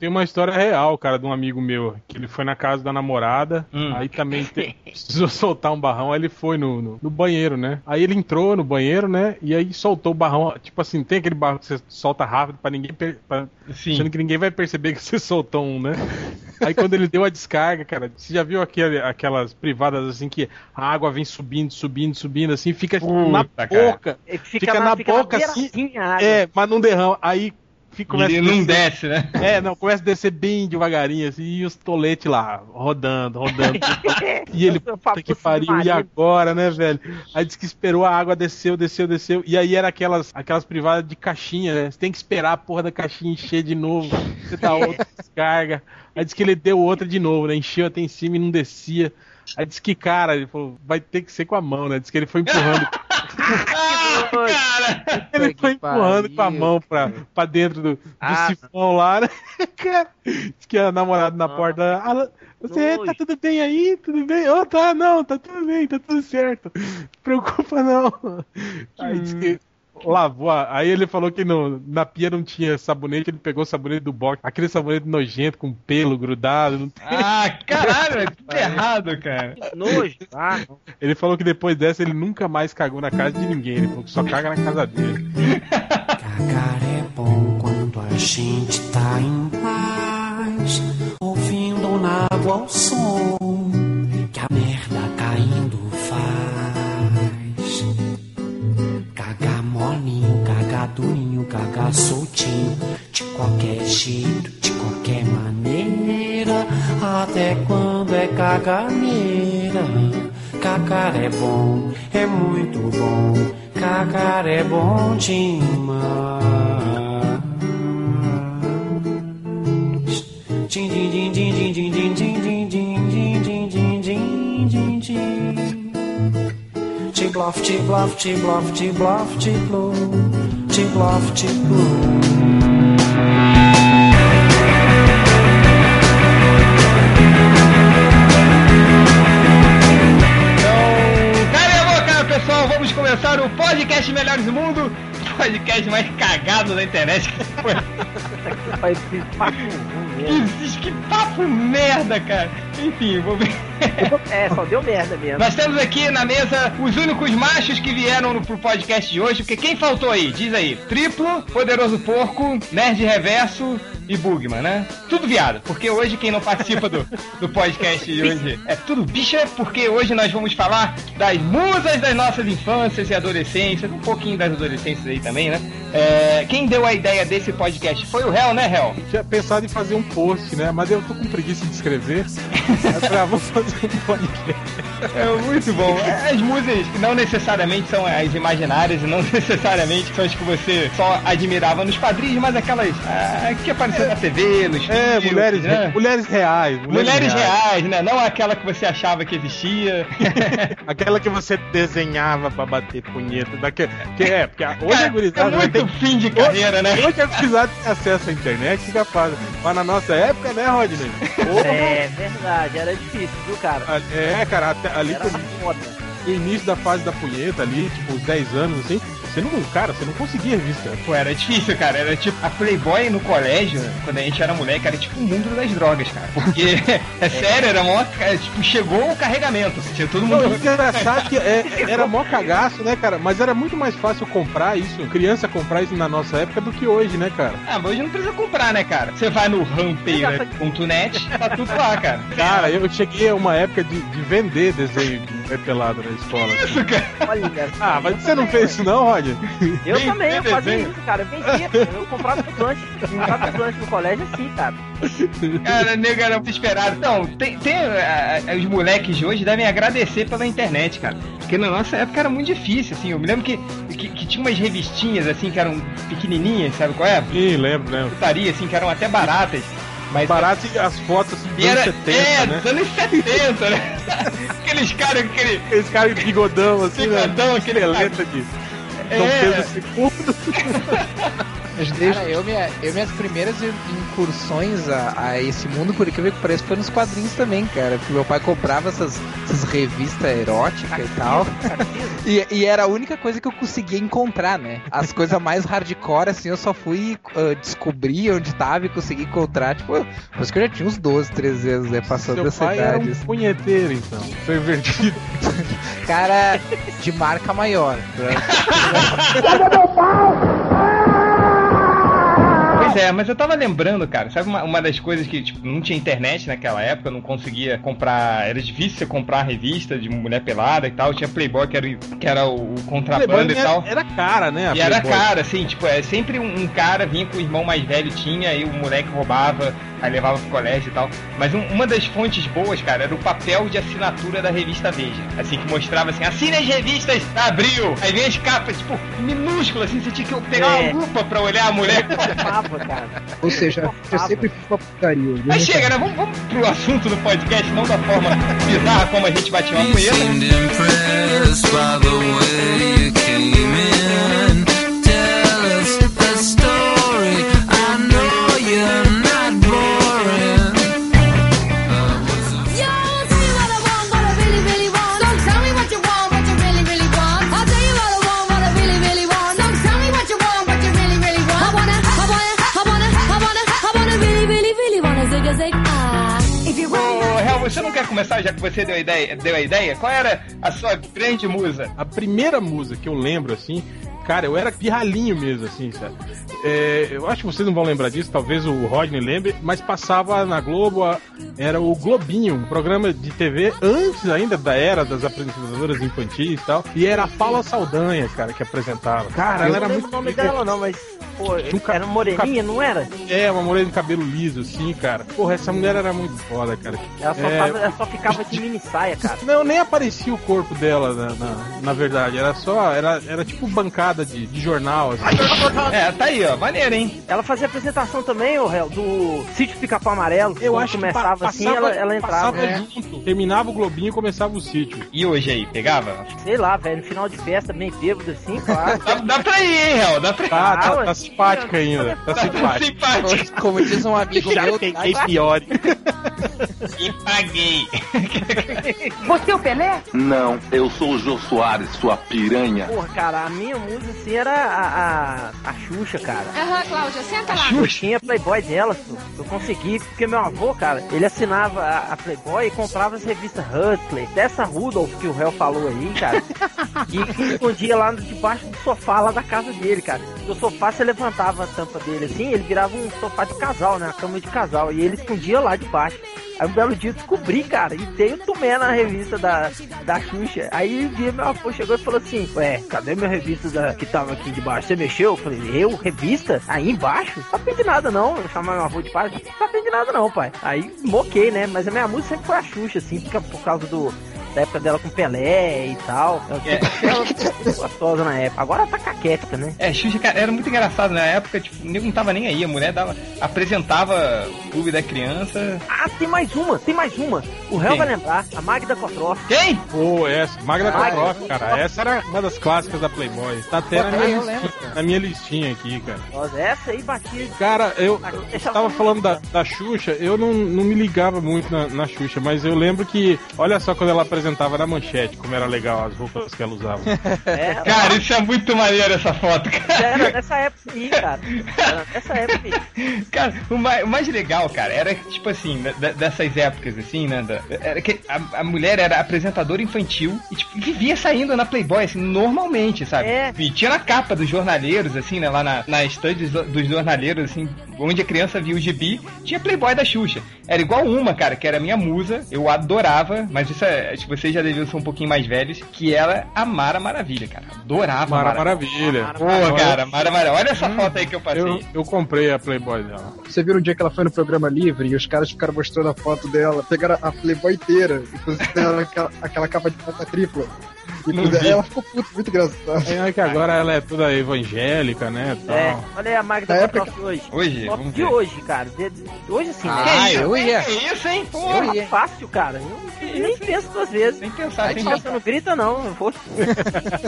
Tem uma história real, cara, de um amigo meu, que ele foi na casa da namorada, Hum. aí também te- precisou soltar um barrão, aí ele foi no, no, no banheiro, né? Aí ele entrou no banheiro, né? E aí soltou o barrão, tipo assim, tem aquele barrão que você solta rápido pra ninguém, per- pra, Sim. achando que ninguém vai perceber que você soltou um, né? Aí quando ele deu a descarga, cara, você já viu aquele, aquelas privadas assim que a água vem subindo, subindo, subindo, assim, fica na Puta, cara. boca. Ele Fica na boca, assim, beiradinha a água. É, mas não derrama. Aí fica, começa E não descer- desce, né? É, não, começa a descer bem devagarinho, assim, e os toletes lá, rodando, rodando. E ele, puta que pariu, e agora, né, velho? Aí disse que esperou a água, desceu, desceu, desceu. E aí era aquelas, aquelas privadas de caixinha, né? Você tem que esperar a porra da caixinha encher de novo. Você dá outra descarga. Aí disse que ele deu outra de novo, né? Encheu até em cima e não descia. Aí disse que, cara, ele falou, vai ter que ser com a mão, né? Diz que ele foi empurrando. Ah, cara! ele foi empurrando pariu, com a mão pra, pra dentro do, do Ah, sifão lá, né? Cara, que a namorada na Não. porta. "Ah, você Nojo. tá tudo bem aí? Tudo bem? Oh, tá, não, tá tudo bem, tá tudo certo. Não preocupa não. Aí disse que lavou. a- Aí ele falou que no, na pia não tinha sabonete, ele pegou o sabonete do box, aquele sabonete nojento com pelo grudado. não tem- Ah, caralho, é tudo errado, cara. Nojo. Ah. Ele falou que depois dessa ele nunca mais cagou na casa de ninguém. Ele falou que só caga na casa dele. Cagar é bom quando a gente tá em paz, ouvindo na água o som molinho, cagar durinho, cagar soltinho, de qualquer jeito, de qualquer maneira, até quando é caganeira. Cagar é bom, é muito bom, cagar é bom demais. Din din din din din din din din din din din din din din. Tiblof, tiblof, tiblof, tiblof, tiblo, tiblof, lofty, lofty blue. começar o podcast Melhores do Mundo, podcast mais cagado da internet que foi. que papo merda, cara. Enfim, vou ver. É, só deu merda mesmo. Nós temos aqui na mesa os únicos machos que vieram no, pro podcast de hoje, porque quem faltou aí? Diz aí. Triplo, Poderoso Porco, Nerd Reverso e Bugman, né? Tudo viado, porque hoje quem não participa do, do podcast de hoje é tudo bicha, porque hoje nós vamos falar das musas das nossas infâncias e adolescências, um pouquinho das adolescências aí também, né? É, quem deu a ideia desse podcast foi o Hel, né, Hel? Tinha pensado em fazer um post, né? Mas eu tô com preguiça de escrever. Eu falei, ah, vou fazer um podcast. É muito bom. As musas não necessariamente são as imaginárias e não necessariamente são as que você só admirava nos quadrinhos, mas aquelas ah, que apareceram na TV, nos É, filmes, mulheres, né? mulheres reais. Mulheres reais, né? Não aquela que você achava que existia. Aquela que você desenhava pra bater punheta. Daque... Que é, porque hoje é, a gurizada vai muito ter fim de carreira, né? Hoje a gurizada tem acesso à internet, fica fácil. Mas na nossa época, né, Rodney? É verdade, era difícil, viu, cara? É, cara, até ali Era como foda. O início da fase da punheta ali, tipo, uns 10 anos assim, você não, cara, você não conseguia revista. Pô, era difícil, cara. Era tipo, a Playboy no colégio, quando a gente era moleque, era tipo o mundo das drogas, cara. Porque, é sério, era mó. é, Tipo, chegou o carregamento. Tinha todo Não, mundo. o engraçado que é, era mó cagaço, né, cara? Mas era muito mais fácil comprar isso, criança comprar isso na nossa época do que hoje, né, cara? Ah, mas hoje não precisa comprar, né, cara? Você vai no rampeira.net, tá tudo lá, cara. Cara, eu cheguei a uma época de, de vender desenho de pelado escola. Isso, cara. Olha, Ah, mas você não fez isso não, Roger? eu Vem- também, eu vem fazia desenho. isso, cara. Eu vendia, eu comprava os lanches, comprava os lanches no colégio assim, cara. Cara, nego era desesperado. Então, tem, tem ah, os moleques de hoje devem agradecer pela internet, cara. Porque na nossa época era muito difícil, assim. Eu me lembro que, que, que tinha umas revistinhas, assim, que eram pequenininhas, sabe qual é? Sim, lembro, lembro. Putaria, assim, que eram até baratas. Mas Barato e as fotos assim, dos anos era, 70, é, né? dos anos 70, né? Aqueles caras, aquele. Aqueles caras de bigodão, assim, Bigodão, né? aquele Esqueleto de Dom É. Pedro II. Mas desde... Cara, eu, minha, eu minhas primeiras incursões a, a esse mundo, por incrível que pareça, foi nos quadrinhos também, cara. Porque meu pai comprava essas, essas revistas eróticas e tal. e, e, era a única coisa que eu conseguia encontrar, né? As coisas mais hardcore, assim, eu só fui uh, descobrir onde tava e consegui encontrar, tipo, por que eu já tinha uns 12, 13 anos, né? Passando Seu dessa pai idade. Era um assim. punheteiro, então. Pervertido. cara de marca maior. Pois é, mas eu tava lembrando, cara, sabe uma, uma das coisas que, tipo, não tinha internet naquela época, eu não conseguia comprar, era difícil você comprar revista de mulher pelada e tal, tinha Playboy que era, que era o, o contrabando e tal. Era cara, né? E era cara, assim, tipo, é sempre um, um, cara vinha com o irmão mais velho, tinha, e o moleque roubava, aí levava pro colégio e tal. Mas um, uma das fontes boas, cara, era o papel de assinatura da revista Veja. Assim, que mostrava assim, assine as revistas abril. Aí vem as capas, tipo, minúsculas, assim, você tinha que pegar é. uma lupa pra olhar a mulher. cara. Ou seja, eu sempre fiz uma putaria. Mas chega, né? Vamos, vamos pro assunto do podcast, não da forma bizarra como a gente batia uma punheta. Começar, já que você deu a ideia, deu a ideia? Qual era a sua grande musa? A primeira musa que eu lembro, assim, cara, eu era pirralhinho mesmo, assim, sabe? É, eu acho que vocês não vão lembrar disso, talvez o Rodney lembre, mas passava na Globo, era o Globinho, um programa de TV antes ainda da era das apresentadoras infantis e tal, e era a Paula Saldanha, cara, que apresentava. Cara, ela era muito. o nome dela, não, mas Pô, era moreninha, não era? É, uma morena de cabelo liso, assim, cara. Porra, essa mulher era muito foda, cara. Ela só, é... tava, ela só ficava de mini saia, cara. Não, nem aparecia o corpo dela, na, na, na verdade. Era só, era, era tipo bancada de, de jornal, assim. É, tá aí, ó. Maneiro, hein? Ela fazia apresentação também, ô réu, do Sítio Pica-Pau Amarelo. Eu acho começava que assim, ela, ela entrava. Passava é. junto. Terminava o Globinho e começava o sítio. E hoje aí, pegava? Sei lá, velho, no final de festa, meio bêbado assim, claro. dá, dá pra ir, hein, réu? Dá pra ir. Tá, tá, tá simpática ainda. Tá simpático. Como diz um amigo Já meu. tentei pior. E paguei. Você é o Pelé? Não, eu sou o Jô Soares, sua piranha. Porra, cara, a minha música assim era a, a, a Xuxa, cara. Aham, uhum, Cláudia, senta lá. Eu tinha Playboy dela, eu consegui, porque meu avô, cara, ele assinava a, a Playboy e comprava as revistas Hustler, dessa Rudolph que o réu falou aí, cara. e escondia lá debaixo do sofá lá da casa dele, cara. Do sofá você levantava a tampa dele assim, ele virava um sofá de casal, né? Uma cama de casal. E ele escondia lá debaixo. Aí um belo dia descobri, cara, e tem o Tumé na revista da, da Xuxa. Aí um dia meu avô chegou e falou assim: Ué, cadê minha revista da, que tava aqui debaixo? Você mexeu? Eu falei: Eu? Revista? Aí embaixo? Não de nada não. Eu chamava meu avô de pai, não de nada não, pai. Aí moquei, né? Mas a minha música sempre foi a Xuxa, assim, por causa do da época dela com Pelé e tal. Ela é. gostosa na época. Agora tá caquética, né? É, Xuxa, cara, era muito engraçado na época, tipo, o nego não tava nem aí. A mulher dava, apresentava o clube da criança. Ah, tem mais uma, tem mais uma. O réu vai lembrar, a Magda Kotroff. Quem? Pô, essa, Magda Kotroff, cara. Essa era uma das clássicas da Playboy. Tá até na, minha listinha, na minha listinha aqui, cara. Nossa, essa aí batia. Cara, eu, eu tava falando da, da Xuxa, eu não, não me ligava muito na, na Xuxa, mas eu lembro que, olha só quando ela apresentou apresentava na manchete, como era legal as roupas que ela usava. É, cara, isso é muito maneiro essa foto, cara. Era nessa época sim, cara. Era nessa época Cara, o mais, o mais, legal, cara, era tipo assim, dessas épocas, assim, né? Da, era que a, a, mulher era apresentadora infantil e tipo, vivia saindo na Playboy, assim, normalmente, sabe? É. E tinha na capa dos jornaleiros, assim, né? Lá na, na estante dos jornaleiros, assim, onde a criança via o gibi, tinha Playboy da Xuxa. Era igual uma, cara, que era minha musa, eu adorava, mas isso é, acho que vocês já deviam ser um pouquinho mais velhos, que era a Mara Maravilha, cara. Adorava Mara, Mara Maravilha. Mara, Pô, cara, Mara Maravilha. Olha essa hum, foto aí que eu passei. Eu, eu, comprei a Playboy dela. Você viu o dia que ela foi no programa livre e os caras ficaram mostrando a foto dela, pegaram a Playboy inteira e aquela, aquela capa de capa tripla. Vi. Ela ficou puta, muito engraçada. É que agora ela é toda evangélica, né? tal. É, olha aí a Magda Na época- hoje. Hoje, de ver. hoje, cara. De- de- hoje sim, Ah, né? eu ia. Que isso, hein? Eu Porra, ia. Fácil, cara. Eu nem penso duas vezes. Nem pensar, Aí sem você não grita, não.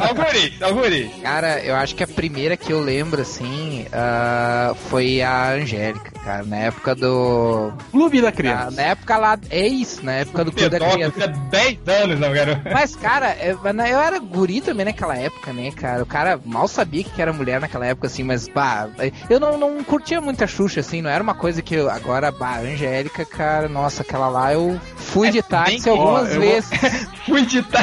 Algures, algures. Cara, eu acho que a primeira que eu lembro, assim, ah, foi a Angélica, cara. Na época do. Clube da criança. na época lá. É isso, na época do Clube da Criança. tinha 10 anos, não, garoto. Mas, cara, eu, eu era guri também naquela época, né, cara? O cara mal sabia que era mulher naquela época, assim, mas, bah, eu não, não curtia muito a Xuxa, assim, não era uma coisa que eu. Agora, bah, a Angélica, cara, nossa, aquela lá eu fui de bem táxi algumas ó, eu vou- vezes. Fui de tá.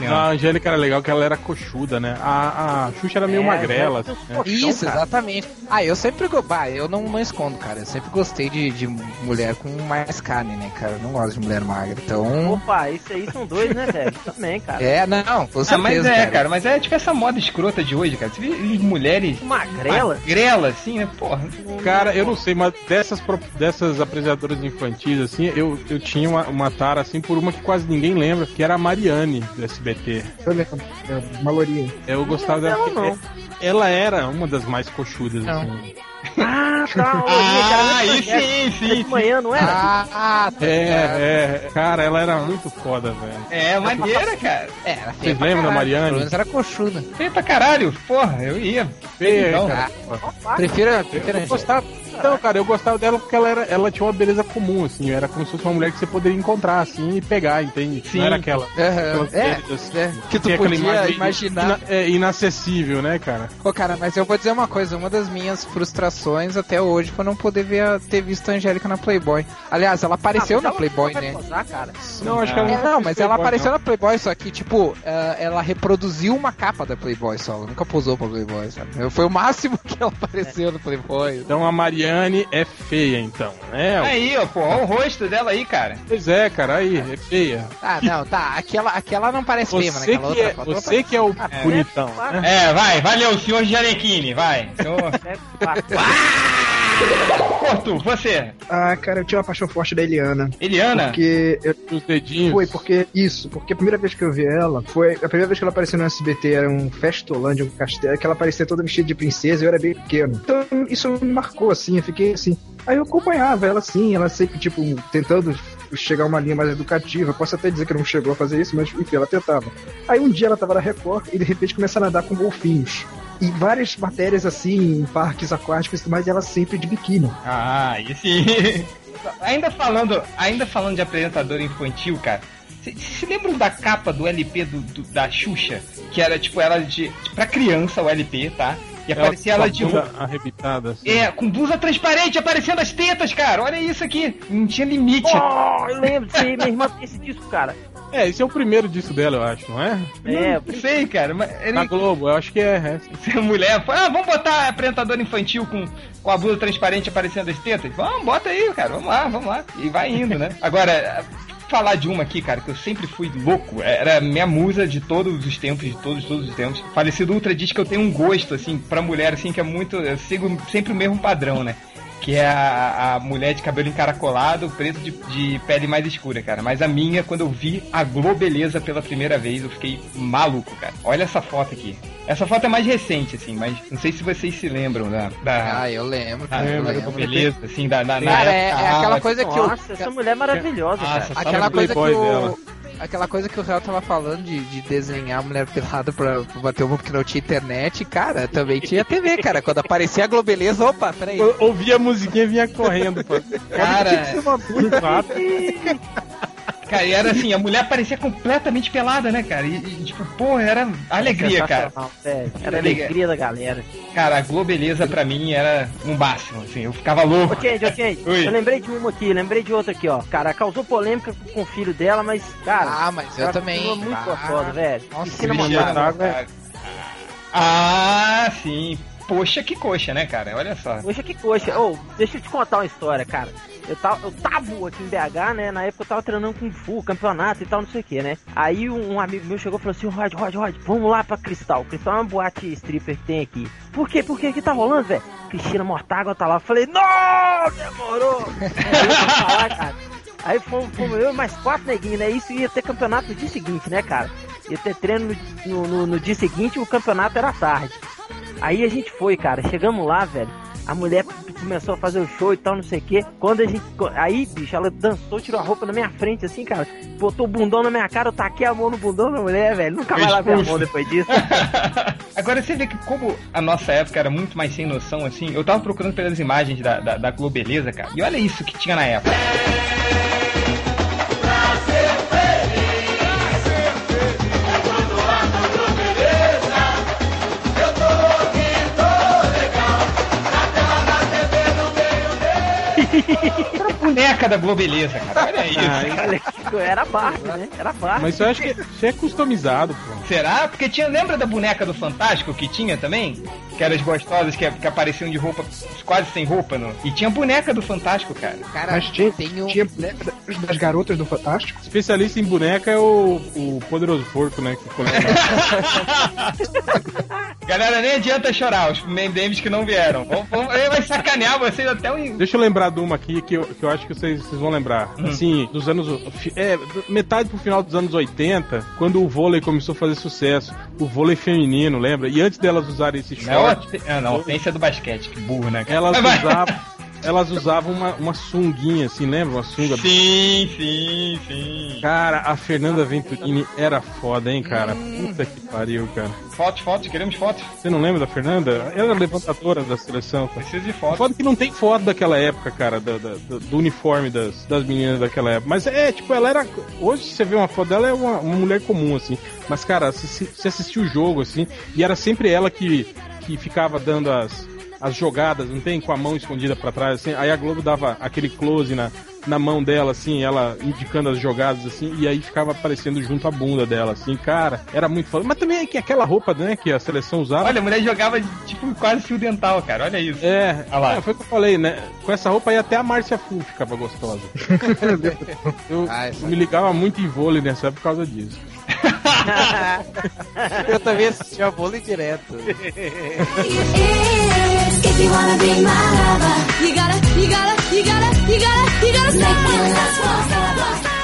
Não, a Angélica era legal que ela era coxuda, né? A, a Xuxa era meio É, magrela. assim, né? Isso, cara. exatamente. Ah, eu sempre. Bah, eu não, não escondo, cara. Eu sempre gostei de, de mulher com mais carne, né, cara? Eu não gosto de mulher magra. Então. Opa, isso aí são dois, né, velho? Também, cara. É, não, com certeza. Ah, mas é, cara. cara. mas é tipo essa moda escrota de hoje, cara. Você vê mulheres Magrela? magrela, assim, né? Porra. Cara, eu não sei, mas dessas, dessas apresentadoras infantis, assim, eu, eu tinha uma, uma tara, assim, por uma que quase ninguém lembra, que era a Mariane, do SBT. Eu lembro. É, uma lourinha. Eu gostava dela. Não. Ela era uma das mais coxudas, Não. assim. Ah, tá. Ah, aí sim, sim, de manhã, não era? Ah, tá É, é, cara, ela era muito foda, velho. É, maneira, cara. É, era feia Vocês lembram da Mariane? Pelo menos era coxuda. Feio pra caralho. Porra, eu ia. Feia, Então, cara. Prefiro, prefiro Eu gostava. Então, cara, eu gostava dela porque ela, era, ela tinha uma beleza comum, assim. Era como se fosse uma mulher que você poderia encontrar, assim, e pegar, entende? Sim. Não era aquela. É, mulheres, assim, é, que tu podia imagem imaginar. ina- é, inacessível, né, cara? Pô, cara, mas eu vou dizer uma coisa, uma das minhas frustrações até hoje foi não poder ver a- ter visto a Angélica na Playboy. Aliás, ela apareceu Ah, na ela Playboy, né? posar, cara. Não, acho que ela É, não, fez mas ela Playboy, apareceu não. na Playboy, só que, tipo, ah, ela reproduziu uma capa da Playboy só. Ela nunca posou pra Playboy, sabe? Foi o máximo que ela apareceu no Playboy. Então a Mariane é feia, então, né? Aí, ó, pô, olha o rosto dela aí, cara. Pois é, cara, aí, é feia. Ah, não, tá. Aquela, aquela não parece feia, naquela que, outra é, foto ela você que é o É. bonitão, né? É, vai, valeu, senhor Janequine, vai. Senhor... É, claro. Porto, você. Ah, cara, eu tinha uma paixão forte da Eliana. Eliana? Porque eu Os dedinhos. Foi, porque. Isso, porque a primeira vez que eu vi ela foi. A primeira vez que ela apareceu no SBT era um Festolândia, um castelo, que ela aparecia toda vestida de princesa e eu era bem pequeno. Então isso me marcou, assim, eu fiquei assim. Aí eu acompanhava ela assim, ela sempre, tipo, tentando chegar a uma linha mais educativa. Posso até dizer que não chegou a fazer isso, mas enfim, ela tentava. Aí um dia ela tava na Record e de repente começa a nadar com golfinhos. E várias matérias assim, em parques aquáticos e ela sempre de biquíni. Ah, e sim. ainda falando, ainda falando de apresentador infantil, cara. Vocês se lembram da capa do LP do, do- da Xuxa? Que era tipo ela de pra criança o LP, tá? E aparecia ela, com a de arrebitada, assim. É, com blusa transparente aparecendo as tetas, cara. Olha isso aqui. Não tinha limite. Oh, eu lembro disso aí, minha irmã tem esse disco, cara. É, esse é o primeiro disco dela, eu acho, não é? É, Não sei, cara. Mas ele, Na Globo, eu acho que é. é. se a mulher ah, vamos botar apresentador infantil com, com a blusa transparente aparecendo as tetas? Vamos, bota aí, cara, vamos lá, vamos lá. E vai indo, né? Agora, falar de uma aqui, cara, que eu sempre fui louco, era minha musa de todos os tempos, de todos, todos os tempos. Falecido Ultra diz que eu tenho um gosto, assim, pra mulher, assim, que é muito. Eu sigo sempre o mesmo padrão, né? Que é a, a mulher de cabelo encaracolado, preto de, de pele mais escura, cara. Mas a minha, quando eu vi a Globeleza pela primeira vez, eu fiquei maluco, cara. Olha essa foto aqui. Essa foto é mais recente, assim, mas não sei se vocês se lembram da. da Ah, eu lembro, da, cara, eu da lembro. Globeleza, assim, da, da, na Cara, é, época é aquela alta. coisa que eu. Nossa, essa mulher é maravilhosa, Nossa, cara. Aquela coisa que Playboy o. dela. Aquela coisa que o Real tava falando de, de desenhar a mulher pelada pra, pra bater uma porque não tinha internet, cara, também tinha TV, cara. Quando aparecia a Globeleza, opa, peraí. Eu ouvia a musiquinha e vinha correndo. pô. Cara, cara, e era assim, a mulher parecia completamente pelada, né, cara? E, e, tipo, pô, era alegria, cara. Velho. Era a Alegria. alegria da galera. Cara, a Globeleza pra mim era um máximo, assim, eu ficava louco. Change, Oi. eu lembrei de uma aqui, lembrei de outra aqui, ó. Cara, causou polêmica com o filho dela, mas, cara. Ah, mas eu também. muito Ah, gostosa, velho. nossa, Piscina é- cara. Ah, sim. Poxa, que coxa, né, cara? Olha só. Poxa, que coxa. Ô, deixa eu te contar uma história, cara. Eu tava, eu tava aqui em BH, né? Na época eu tava treinando Kung Fu, campeonato e tal, não sei o que, né? Aí um, amigo meu chegou e falou assim: Rod, Rod, Rod, vamos lá pra Cristal. Cristal é uma boate stripper que tem aqui. Por quê? Por quê? O que tá rolando, velho? Cristina Mortágua tá lá. Eu falei: Não, demorou! Aí eu falar, cara. Aí fomos, fomos eu e mais quatro neguinhos, né? Isso ia ter campeonato no dia seguinte, né, cara? Ia ter treino no, no, no dia seguinte e o campeonato era tarde. Aí a gente foi, cara. Chegamos lá, velho. A mulher começou a fazer o show e tal, não sei o que. Quando a gente. Aí, bicho, ela dançou, tirou a roupa na minha frente, assim, cara. Botou o bundão na minha cara, eu taquei a mão no bundão da mulher, velho. Nunca mais lavei a mão depois disso. Agora você vê que como a nossa época era muito mais sem noção, assim, eu tava procurando pelas imagens da, da, da Globeleza, cara. E olha isso que tinha na época. Era a boneca da Globeleza, cara. Olha isso. Ah, era Barbie, né? Era Barbie. Mas eu acho que isso é customizado, pô. Será? Porque tinha. Lembra da boneca do Fantástico que tinha também? Que eram as gostosas que, que apareciam de roupa, quase sem roupa, no... E tinha boneca do Fantástico, cara. Cara, Mas tinha, um... tinha boneca das garotas do Fantástico. Especialista em boneca é o, o poderoso porco, né? Que coleta- Galera, nem adianta chorar, os memes que não vieram. Vamos, vamos, ele vai sacanear vocês até o. Deixa eu lembrar de uma aqui que eu, que eu acho que vocês, vocês vão lembrar. Assim, dos anos. É, metade pro final dos anos 80, quando o vôlei começou a fazer sucesso. O vôlei feminino, lembra? E antes delas usarem esse Não, short, é, não, ofensa do basquete, que burro, né? cara? elas Vai, vai. usavam. Elas usavam uma, uma sunguinha, assim, lembra? Uma sunga. Sim, sim, sim. Cara, a Fernanda Venturini era foda, hein, cara? Puta que pariu, cara. Fotos, fotos, queremos fotos. Você não lembra da Fernanda? Ela era levantadora da seleção. cara. Preciso de fotos. Foda que não tem foto daquela época, cara, da- da- do, do uniforme das, das meninas daquela época. Mas é, tipo, ela era. Hoje você vê uma foto dela, é uma, uma mulher comum, assim. Mas, cara, você assistiu o jogo, assim, e era sempre ela que, que ficava dando as, as jogadas, não tem? Com a mão escondida pra trás, assim. Aí a Globo dava aquele close na, na mão dela, assim, ela indicando as jogadas, assim, e aí ficava aparecendo junto à bunda dela, assim, cara, era muito foda. Mas também é que aquela roupa, né, que a seleção usava. Olha, a mulher jogava tipo quase fio dental, cara. Olha isso. É, Olha lá. é, foi o que eu falei, né? Com essa roupa aí até a Márcia Fu ficava gostosa. eu, Ah, eu me ligava muito em vôlei nessa época por causa disso. Eu também assistia vôlei direto. If you gotta, you gotta, you gotta, you gotta, you gotta make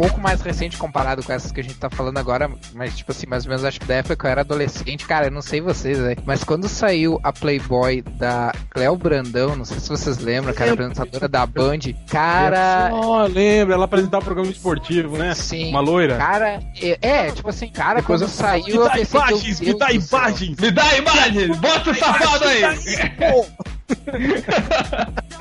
pouco mais recente comparado com essas que a gente tá falando agora, mas tipo assim, mais ou menos acho que da época que eu era adolescente, cara, eu não sei vocês, velho, mas quando saiu a Playboy da Cleo Brandão, não sei se vocês lembram, cara, apresentadora da Band, cara, Ó, lembra, ela apresentava o programa esportivo, né? sim, Uma loira. cara, é, é, tipo assim, cara, Depois quando eu- saiu me dá imagens, me dá imagens! Me dá a imagem! Bota o safado aí!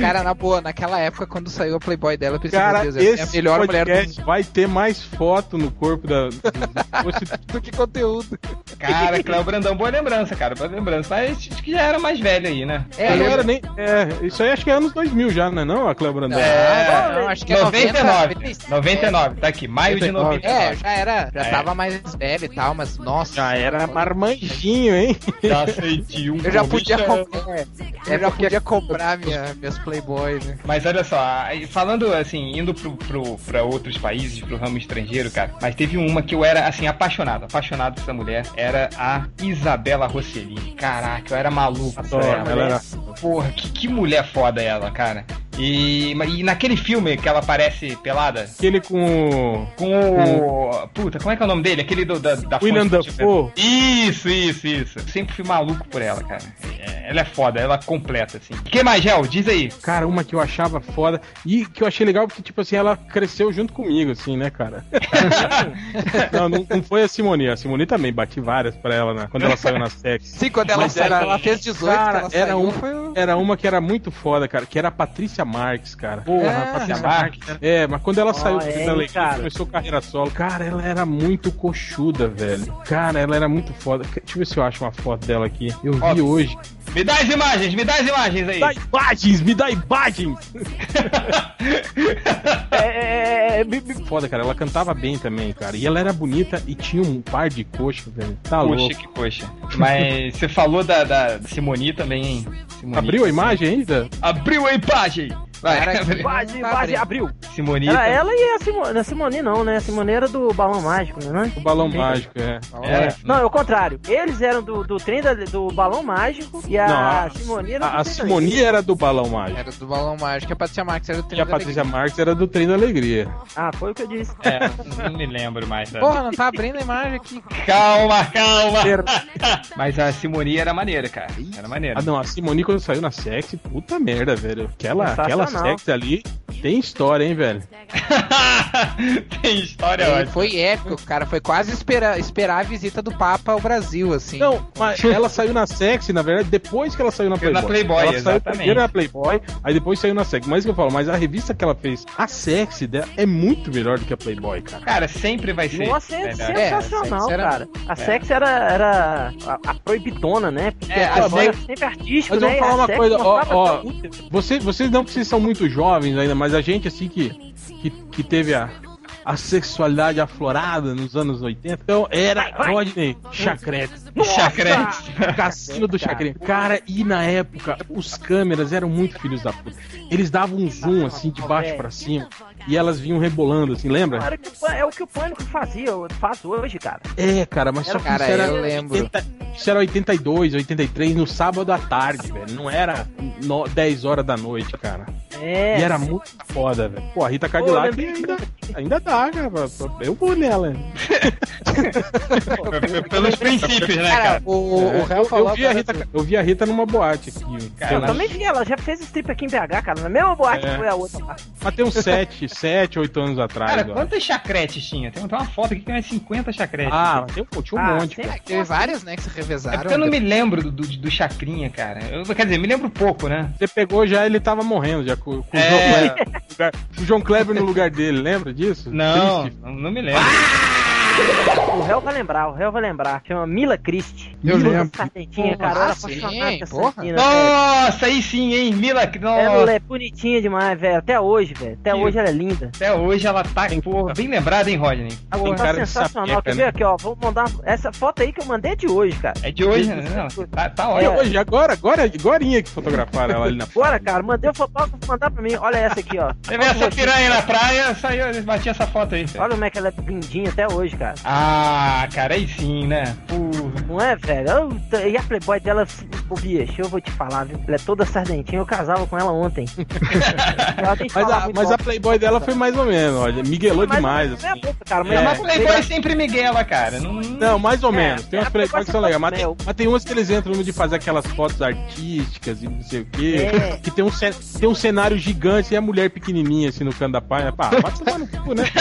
Cara, na boa, naquela época quando saiu a Playboy dela, eu pensei, Cara, meu Deus, é a esse melhor mulher do mundo. vai ter mais foto no corpo da. do- do- que conteúdo. Cara, Cléo Brandão, boa lembrança, cara. Boa lembrança. Mas acho que já era mais velho aí, né? É, não eu- era nem. É, isso aí acho que é anos 2000 já, não é não, a Cleo Brandão? É, não, acho que é 99. 90, 99, tá aqui, maio de 99. É, já era, já É. tava mais velho e tal, mas nossa. Já era marmanjinho, hein? Já aceitei um Eu já podia é. já podia comprar minha, minhas Playboy, né? Mas olha só, falando assim, indo pro, pro, pra outros países, pro ramo estrangeiro, cara, mas teve uma que eu era, assim, apaixonado, apaixonado por essa mulher, era a Isabela Rossellini. Caraca, eu era maluco por Adoro, ela. ela era- Porra, que, que mulher foda ela, cara. E, e naquele filme que ela aparece pelada, Aquele com o com o. Puta, como é que é o nome dele? Aquele do, da, da William Dafoe. Isso, isso, isso. Sempre fui maluco por ela, cara. É, Ela é foda, ela completa, assim. O que mais, Gel? Diz aí. Cara, uma que eu achava foda e que eu achei legal porque, tipo assim, ela cresceu junto comigo, assim, né, cara? não, não, não foi a Simone. A Simone também bati várias pra ela né, quando ela saiu na sex. Sim, quando ela, Mas saiu, era- ela fez 18, Cara, ela era, saiu, um, foi era uma que era muito foda, cara, que era a Patrícia Marques, cara. Porra, É, Patrícia Marques. Marques. É, mas quando ela Ó, saiu é, da começou carreira solo, cara, ela era muito coxuda, velho. Cara, ela era muito foda. Deixa eu ver se eu acho uma foto dela aqui. Eu vi Ó, hoje. Me dá as imagens, me dá as imagens aí. Me dá imagens, me dá imagens! É, é, é, me- Foda, cara, ela cantava bem também, cara. E ela era bonita e tinha um par de coxa, velho. Tá Poxa, louco. que coxa. Mas você falou da, da Simoni também, hein? Simoni. Abriu a imagem ainda? Abriu a imagem! Vai, Cara, abre. Quase, Tá quase abriu. Simonita. Era ela e a Simone. A Simone não, né? A Simone era do Balão Mágico, né? O balão mágico, é. É. Não, é o contrário. Eles eram do, do trem da- do Balão Mágico e a Não, a- Simone era do A, a Simoni era do balão mágico. Era do Balão Mágico, a Patrícia Marques era do E Trem a da Patrícia Marques era do Trem da Alegria. Ah, foi o que eu disse. É, não me lembro mais. sabe? Porra, não tá abrindo a imagem aqui. Calma, calma. Mas a Simoni era maneira, cara. Era maneira. Ah, não, a Simone quando saiu na sexy, puta merda, velho. Aquela, aquela Sensacional. sexy ali tem história, hein, velho. Tem história ótima. foi épico, cara. Foi quase esperar, esperar a visita do Papa ao Brasil, assim. Não, mas ela saiu na sexy, na verdade, depois que ela saiu na Saiu Playboy. na Playboy, ela saiu exatamente. primeiro na Playboy, aí depois saiu na sexy. Mas o que eu falo, mas a revista que ela fez, a sexy dela, é muito melhor do que a Playboy, cara. Cara, sempre vai ser. Nossa, é melhor. sensacional, É, a Sex era- cara. A Sex era, era a, a proibidona, né? Porque É, a a Playboy Sex- era sempre artístico, Mas eu né? vou falar A uma Sex coisa, ó, ó, tudo. você, vocês não precisam muito jovens ainda, mas a gente assim que, que, que teve a, a sexualidade aflorada nos anos 80, então era Rodney Chacrete. Chacrete. Cassino do Chacrinha. Cara, e na época, os câmeras eram muito filhos da puta. Eles davam um zoom assim, de baixo pra cima, e elas vinham rebolando assim, lembra? Pânico- É o que o Pânico fazia, faz hoje, cara. É, cara, mas só que Cara, isso era, eu lembro. 80 isso era 82, 83, no sábado à tarde, velho. Não era no, 10 horas da noite, cara. É. E era muito foda, velho. Pô, a Rita Pô, Cadillac lembrei ainda, ainda dá, cara. Eu vou nela. Pelos princípios, né, Cara, cara? o, o É, Hell eu, falou eu vi a Rita, eu vi a Rita numa boate aqui. Cara, Eu também vi, ela já fez strip aqui em BH, cara. Na mesma boate É. que foi a outra. lá. Mas tem uns 7, 7, 8 anos atrás. Cara, ó. quantas chacretes tinha? Tem tem uma foto aqui que tem umas 50 chacretes. Ah, tem, pô, tinha um Ah, monte, cara. Teve várias, né, que se é revezaram. porque eu não me lembro do, do, do Chacrinha, cara. Eu, quer dizer, me lembro pouco, né? Você pegou já, ele tava morrendo já com, com É. o, João Kleber, no lugar- o João Kleber no lugar dele, lembra disso? Não, Triste. não, não me lembro. O réu vai lembrar, o réu vai lembrar. Chama Mila Christie. Eu Mila lembro. Sardentinha, cara. Era Ah, com essa porra. velho. Nossa, aí sim, hein? Mila. Ela Nossa, é bonitinha demais, velho. Até hoje, velho. Até hoje ela é linda. até hoje ela tá, pô, bem lembrada, hein, Rodney? Agora, tá sensacional. Quer né? ver aqui, ó? Vou mandar. Essa foto aí que eu mandei é de hoje, cara. É de hoje, né? Não, tá, tá E ótimo. hoje, agora, agora, agorinha que fotografaram ela ali na Bora, cara. Mandei o fotógrafo mandar pra mim. Olha essa aqui, ó. Você vê essa piranha na praia, saiu, bati essa foto aí. Olha como é que ela é lindinha até hoje, cara. Ah, cara, aí sim, né? Não é, velho? Eu- e a Playboy dela, ô bicho, eu vou te falar, viu? Ela é toda sardentinha. Eu casava com ela ontem. ela Mas, a, mas a. Playboy dela foi mais ou menos, olha. Miguelou demais, é assim. boca, cara, mas É. é Mas uma Playboy sempre Miguela, cara. Não, Não, mais ou É, menos. Tem umas a Playboy que são legais. Mas mas tem umas que eles entram no de fazer aquelas fotos artísticas e não sei o quê. É. Que tem um, tem um cenário gigante e a mulher pequenininha assim no canto da página. Pá, vai tomar no cu, né?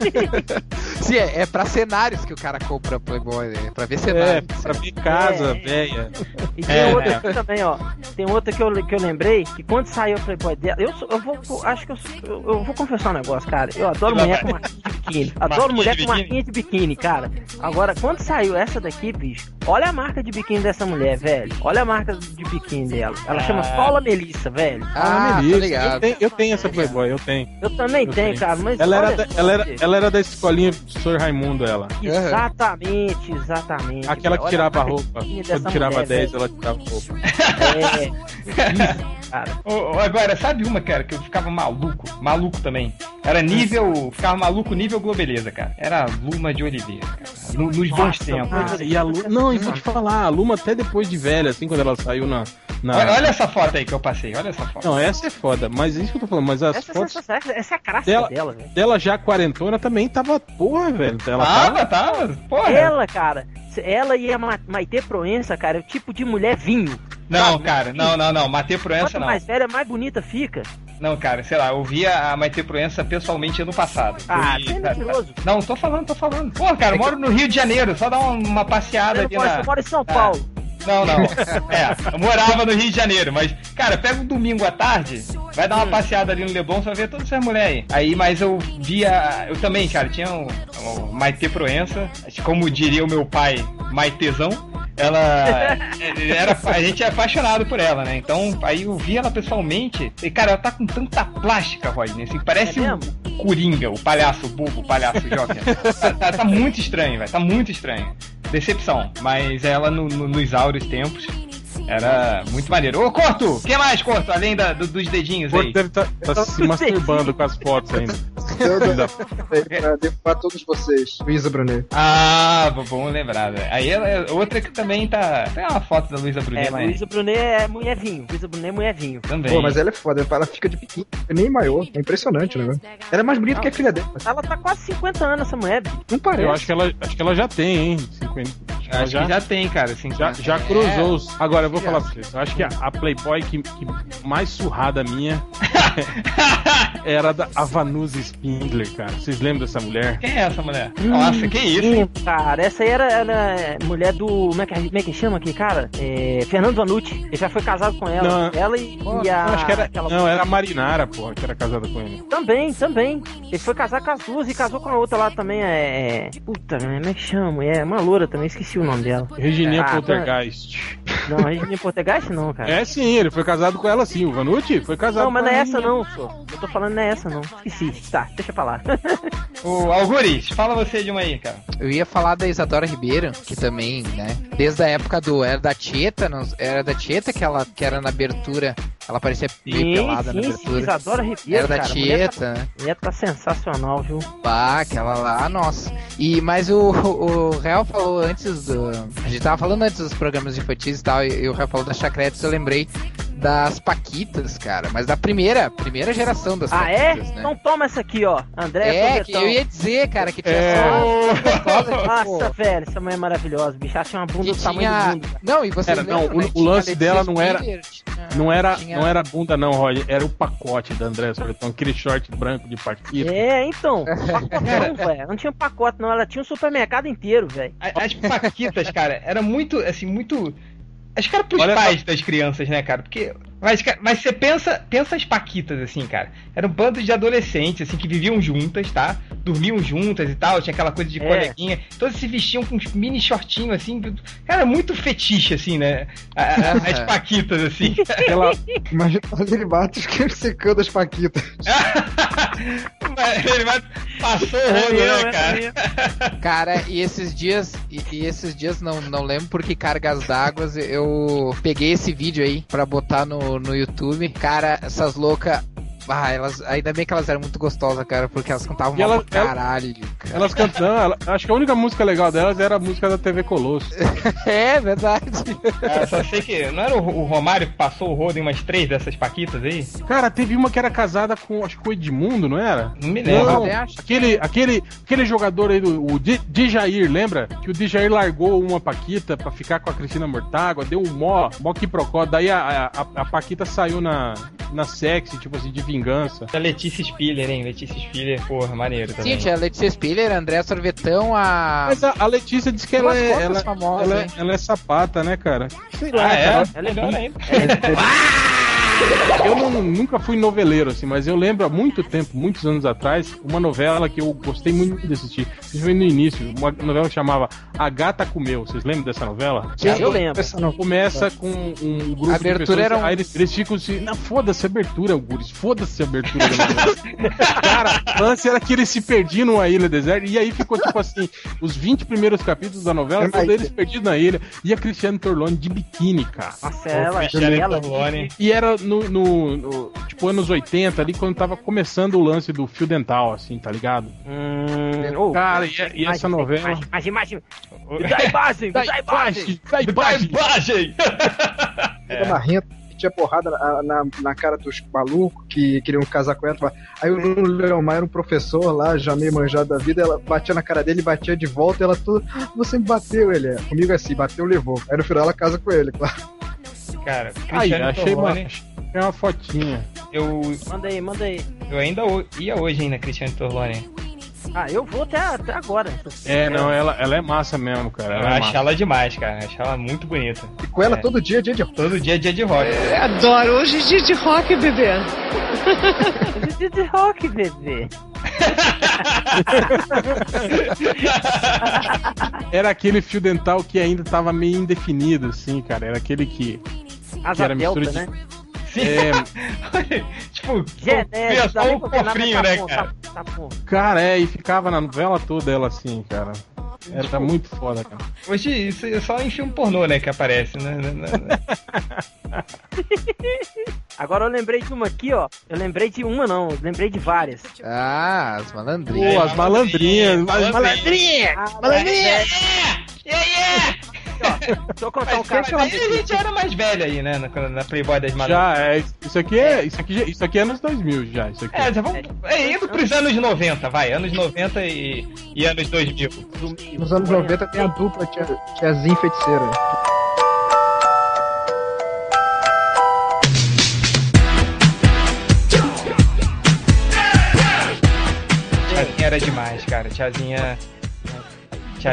Sim, é, é pra cenários que o cara compra Playboy, né? Pra ver É, cenários. pra ver casa, É. velha. E tem É, outra é. aqui também, ó. Tem outra que eu, que eu lembrei, que quando saiu a Playboy dela, eu, sou- eu vou, acho que eu, sou- eu, eu vou confessar um negócio, cara. Eu adoro mulher com marquinha de biquíni. Adoro Marquinha mulher com marquinha de biquíni, cara. Agora, quando saiu essa daqui, bicho, olha a marca de biquíni dessa mulher, velho. Olha a marca de biquíni dela. Ela chama Ah. Paula Melissa, velho. Ah, tá Melissa, ligado. Eu tenho, eu tenho essa Playboy, eu tenho. Eu também Eu tenho, tenho. cara, mas. Ela era, da, ela, era, velho. ela era da escolinha do Sr. Raimundo, ela. Exatamente, exatamente. Aquela que Olha tirava a roupa. Quando tirava mulher, 10, velho. ela tirava a roupa. É. cara. Ô, agora, sabe uma, cara, que eu ficava maluco? Maluco também. Era nível. Ficava maluco nível Globeleza, cara. Era a Luma de Oliveira, cara. No- nos bons tempos. e a Luma. Não, e vou te falar, a Luma até depois de velha, assim, quando ela saiu na. na- Olha, olha essa foto aí que eu passei, olha essa foto. Não, essa é foda, mas é isso que eu tô falando, mas as Essa, fotos essa, essa, essa é a graça dela, dela, velho. dela já quarentona também tava. Porra, velho. Ela Tava, tava. tava. Porra. Ela, cara, ela e a Ma- Maitê Proença, cara, é o tipo de mulher vinho. Não, sabe? cara, não, não, não. Matei Proença Quanto não. mais velha, mais bonita fica. Não, cara, sei lá, eu vi a Maite Proença pessoalmente ano passado. Ah, você é mentiroso. Não, tô falando, tô falando. Pô, cara, eu moro no Rio de Janeiro, só dá uma, passeada Você ali mora, na. você mora em São. Paulo. Não, não. É, eu morava no Rio de Janeiro, mas, cara, pega um domingo à tarde, vai dar uma passeada ali no Leblon, você vai ver todas essas mulheres aí. Aí, mas eu via. Eu também, cara, tinha um, um Maite Proença, como diria o meu pai, Maitezão. Ela era. A gente é apaixonado por ela, né? Então, aí eu vi ela pessoalmente. E, cara, ela tá com tanta plástica, Rodney, assim, parece É um Coringa, o palhaço bobo, o palhaço Joker. tá, tá- tá muito estranho, velho. Tá muito estranho. Decepção. Mas ela no- no- nos áureos tempos. Era muito maneiro. Ô, Corto! O que mais, Corto? Além da- do- dos dedinhos O aí. Deve estar se masturbando com as fotos ainda. Pra derrubar todos vocês. Luísa Brunet. Ah, bom- lembrar, velho. Aí ela é outra que também tá. Tem uma foto da Luísa Brunet, É, mas. Luísa Brunet é mulher vinho. Luísa Brunet é mulher vinho. Também. Pô, mas ela é foda, ela fica de biquíni, nem maiô. É impressionante o negócio. Ela é mais bonita que a filha dela. Ela tá quase 50 anos, essa mulher. Não parece. Eu acho que ela, acho que ela já tem, hein? 50. Acho Acho que já tem, cara. Assim, Já, já cruzou os. Agora eu vou falar pra vocês. Eu acho que a, a Playboy que, que mais surrada minha era da Avanusa Spindler, cara. Vocês lembram dessa mulher? Quem é essa mulher? Nossa, que isso? Sim, cara, essa aí era, era mulher do. Como é que, como é que chama aqui, cara? É, Fernando Vanucci. Ele já foi casado com ela. Não. Ela e, Pô, e a. acho que era. aquela- Não, era a Marinara, porra, que era casada com ele. Também, também. Ele foi casar com as duas e casou com a outra lá também. É. é- Puta, como é que chama? É uma loura também, esqueci o nome dela. Regininha Ah, Poltergeist. Não, a gente não, cara. É sim, ele foi casado com ela sim. O Vanucci foi casado Não, mas não é essa não, só. Eu tô falando não é essa não. Esqueci. Tá, deixa pra lá. O Alguris, fala você de uma aí, cara. Eu ia falar da Isadora Ribeiro, que também, né? Desde a época do. Era da Tieta, não- era da Tieta que ela que era na abertura. Ela parecia meio pelada na sim, sim, abertura. Isadora Ribeiro, Era da cara. tá- Tieta, né? mulher tá sensacional, viu? Pá, aquela lá, nossa. E, mas o, o Real falou antes do. A gente tava falando antes dos programas infantis tal, e, e o falou das chacretes, eu lembrei das Paquitas, cara. Mas da primeira, primeira geração das Ah, é? Paquitas, né? Então toma essa aqui, ó. André É, que eu ia dizer, cara, que tinha É. só. Nossa, velho, essa mulher é maravilhosa. Bicho, ela tinha uma bunda Que do tamanho tinha. do mundo. cara. Não, e você Era, não, lembra, o- né? o Tinha lance dela não era- Não era, tinha- não era bunda não, Roger. Era o pacote da André Sorvetão, aquele short branco de Paquita. É, então, pacotão, velho. Não tinha pacote, não. Ela tinha um supermercado inteiro, velho. As Paquitas, cara, era muito, assim, muito. Acho que era pros Olha pais das crianças, né, cara? Porque. Mas, mas você pensa, pensa as Paquitas, assim, cara. Era um bando de adolescentes, assim, que viviam juntas, tá? Dormiam juntas e tal, tinha aquela coisa de É. coleguinha. Todos se vestiam com uns mini shortinhos, assim. Cara, muito fetiche, assim, né? As Paquitas, assim. Ela, Imagina os derivados que secando as paquitas. Ele vai. Passou o rodo, né, cara? Cara, e esses dias, e, e esses dias não, não lembro por que cargas d'água eu peguei esse vídeo aí pra botar no, no YouTube. Cara, essas loucas. Ah, elas, ainda bem que elas eram muito gostosas, cara, porque elas cantavam E mal ela- pra caralho, cara. elas cantando. ela- acho que a única música legal delas era a música da TV Colosso. É verdade. Eu só sei que. Não era o o Romário que passou o rodo em umas três dessas Paquitas aí? Cara, teve uma que era casada com, acho que o Edmundo, não era? Não me lembro. Não, aquele, aquele, aquele jogador aí do o Djair, lembra? Que o Djair largou uma Paquita pra ficar com a Cristina Mortágua, deu um mó, mó quiprocó. Daí a, a, a Paquita saiu na, na sexy, tipo assim, de vingança. A Letícia Spiller, hein? Letícia Spiller, porra, maneiro também. Sim, tinha a Letícia Spiller, André Sorvetão, a. Mas a, a Letícia disse que ela é, ela, famosas, ela, é- ela é sapata, né, cara? Sei lá, Ah, é? cara. Ela é Melhor ainda. Eu não- nunca fui noveleiro, assim, mas eu lembro há muito tempo, muitos anos atrás, uma novela que eu gostei muito de assistir. Vocês viram no início, uma novela que chamava A Gata Comeu. Vocês lembram dessa novela? Eu lembro. Essa não. Começa com um grupo A abertura de pessoas, era um- aí eles, eles ficam assim, não, foda-se a abertura, Guris, foda-se a abertura. Cara, o lance era que eles se perdiam numa ilha deserta, e aí ficou tipo assim, os 20 primeiros capítulos da novela, É todos eles perdidos na ilha, e a Cristiane Torlone de biquíni, cara. Nossa, ela, Cristiane ela, Torlone. E era no, no- no, tipo, anos 80, ali, quando tava começando o lance do fio dental, assim, tá ligado? Hum, oh, Cara, e, e essa novela... Imagem, imagem, imagem. Dá imagem, Dá imagem. dá imagem. marrenta, tinha porrada na, na, na cara dos malucos que queriam casar com ela. Aí o Nuno Leomar era um professor lá, já meio manjado da vida, ela batia na cara dele, batia de volta, ela toda. "Ah, Você me bateu, ele é. Comigo é assim, bateu, levou. Aí no final ela casa com ele, claro. Cara, Aí, achei uma, Achei uma fotinha. eu, Manda aí, manda aí. eu ainda ia hoje ainda, Cristiane Torlone. Ah, eu vou até, até agora. É, não, ela, ela é massa mesmo, cara. Eu Ela é acho massa. ela demais, cara. Acho ela muito bonita. E com ela É. todo dia, dia de Todo dia é dia de rock. Adoro. Hoje é dia de rock, bebê. De, de rock, bebê. Era aquele fio dental que ainda tava meio indefinido, assim, cara. Era aquele que. Asa era delta, mistura de- né? É, tipo, Genérico, só um cofrinho, né, bom, cara? Tá, tá cara, é, e ficava na novela toda ela assim, cara. Era muito foda, cara. Hoje isso é só em filme pornô, né, que aparece, né? Agora eu lembrei de uma aqui, ó. Eu lembrei de uma, não. Eu lembrei de várias. Ah, as malandrinhas. Pô, as malandrinhas. As malandrinhas. Malandrinha! E aí, Ó, deixa eu contar um Mas caso. aí a gente era mais velho aí, né? Na, na Playboy das Malandras. Já, é, isso aqui é, isso aqui, isso aqui é anos 2000 já, isso aqui. É, já vamos. É, indo pros anos 90, vai. Anos 90 e, e anos 2000. Nos anos 90 tem a dupla tia, tiazinha feiticeira. Tiazinha era demais, cara. Tiazinha.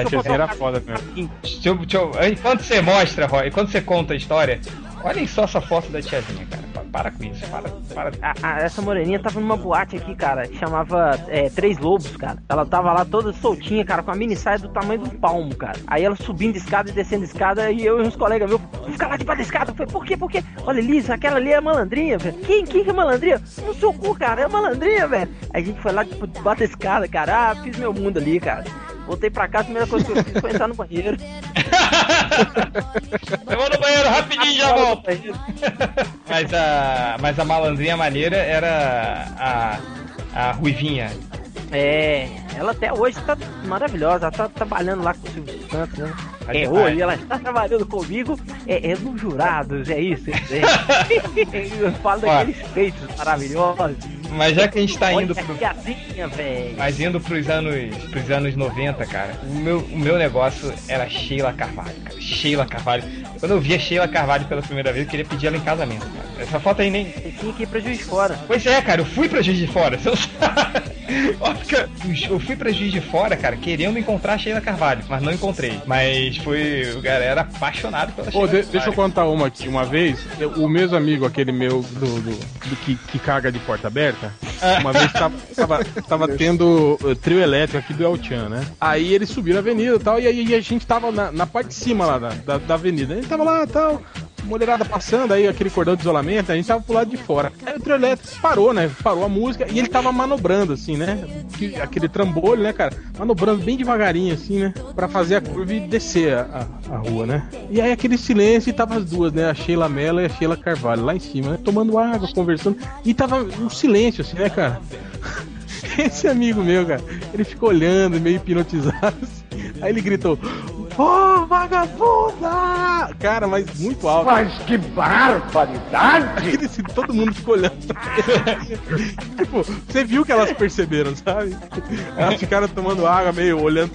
Tiazinha Tiazinha era foda mesmo. Deixa eu, deixa eu, enquanto você mostra, Roy, enquanto você conta a história, olhem só essa foto da tiazinha, cara. Pa- Para com isso, para. para. A- a- essa moreninha tava numa boate aqui, cara, que chamava é, Três Lobos, cara. Ela tava lá toda soltinha, cara, com a mini saia do tamanho do palmo, cara. Aí ela subindo escada e descendo escada, e eu e uns colegas meus, vamos ficar lá debaixo da escada. Eu falei, por quê? Por quê? Olha, Lisa, aquela ali é malandrinha, velho. Quem, quem que é malandrinha? No seu cu, cara, é malandrinha, velho. Aí a gente foi lá, tipo, debaixo da escada, cara. Ah, fiz meu mundo ali, cara. Voltei pra casa, a primeira coisa que eu fiz foi entrar no banheiro. Eu vou no banheiro rapidinho já volto. Mas a, mas a malandrinha maneira era a, a Ruivinha. É, ela até hoje tá maravilhosa, ela tá trabalhando lá com o Silvio Santos, né? Tá É, hoje ela está trabalhando comigo, é, é no Jurados, é isso, é. Eu falo daqueles feitos maravilhosos. Mas já que a gente tá indo pro. Mas indo pros anos, pros anos 90, cara, o meu, o meu negócio era Sheila Carvalho, cara. Sheila Carvalho. Quando eu via Sheila Carvalho pela primeira vez, eu queria pedir ela em casamento, cara. Essa foto aí nem. Você tinha que ir pra Juiz de Fora. Pois é, cara, eu fui pra Juiz de Fora, você não sabe. Eu fui pra Juiz de Fora, cara, querendo encontrar a Sheila Carvalho, mas não encontrei. Mas foi. O cara era apaixonado pela Sheila de- deixa eu contar uma aqui. Uma vez, eu- o mesmo amigo, aquele meu do, do- do que, que caga de porta aberta, uma vez tava, tava, tava tendo uh, trio elétrico aqui do El Chan, né? Aí eles subiram a avenida e tal, e aí a gente tava na, na parte de cima lá da, da, da avenida. A gente tava lá e tal. Mulherada passando, aí aquele cordão de isolamento, a gente tava pro lado de fora. Aí o trio elétrico parou, né? Parou a música e ele tava manobrando, assim, né? Que- Aquele trambolho, né, cara? Manobrando bem devagarinho, assim, né? Pra fazer a curva e descer a, a, a rua, né? E aí aquele silêncio e tava as duas, né? A Sheila Mello e a Sheila Carvalho lá em cima, né? Tomando água, conversando. E tava um silêncio, assim, né, cara? Esse amigo meu, cara, ele ficou olhando, meio hipnotizado. assim. Aí ele gritou: Ô, vagabunda! Cara, mas muito alto. Mas que barbaridade! Aquele, assim, todo mundo ficou olhando pra ele. tipo, você viu que elas perceberam, sabe? Elas ficaram tomando água, meio olhando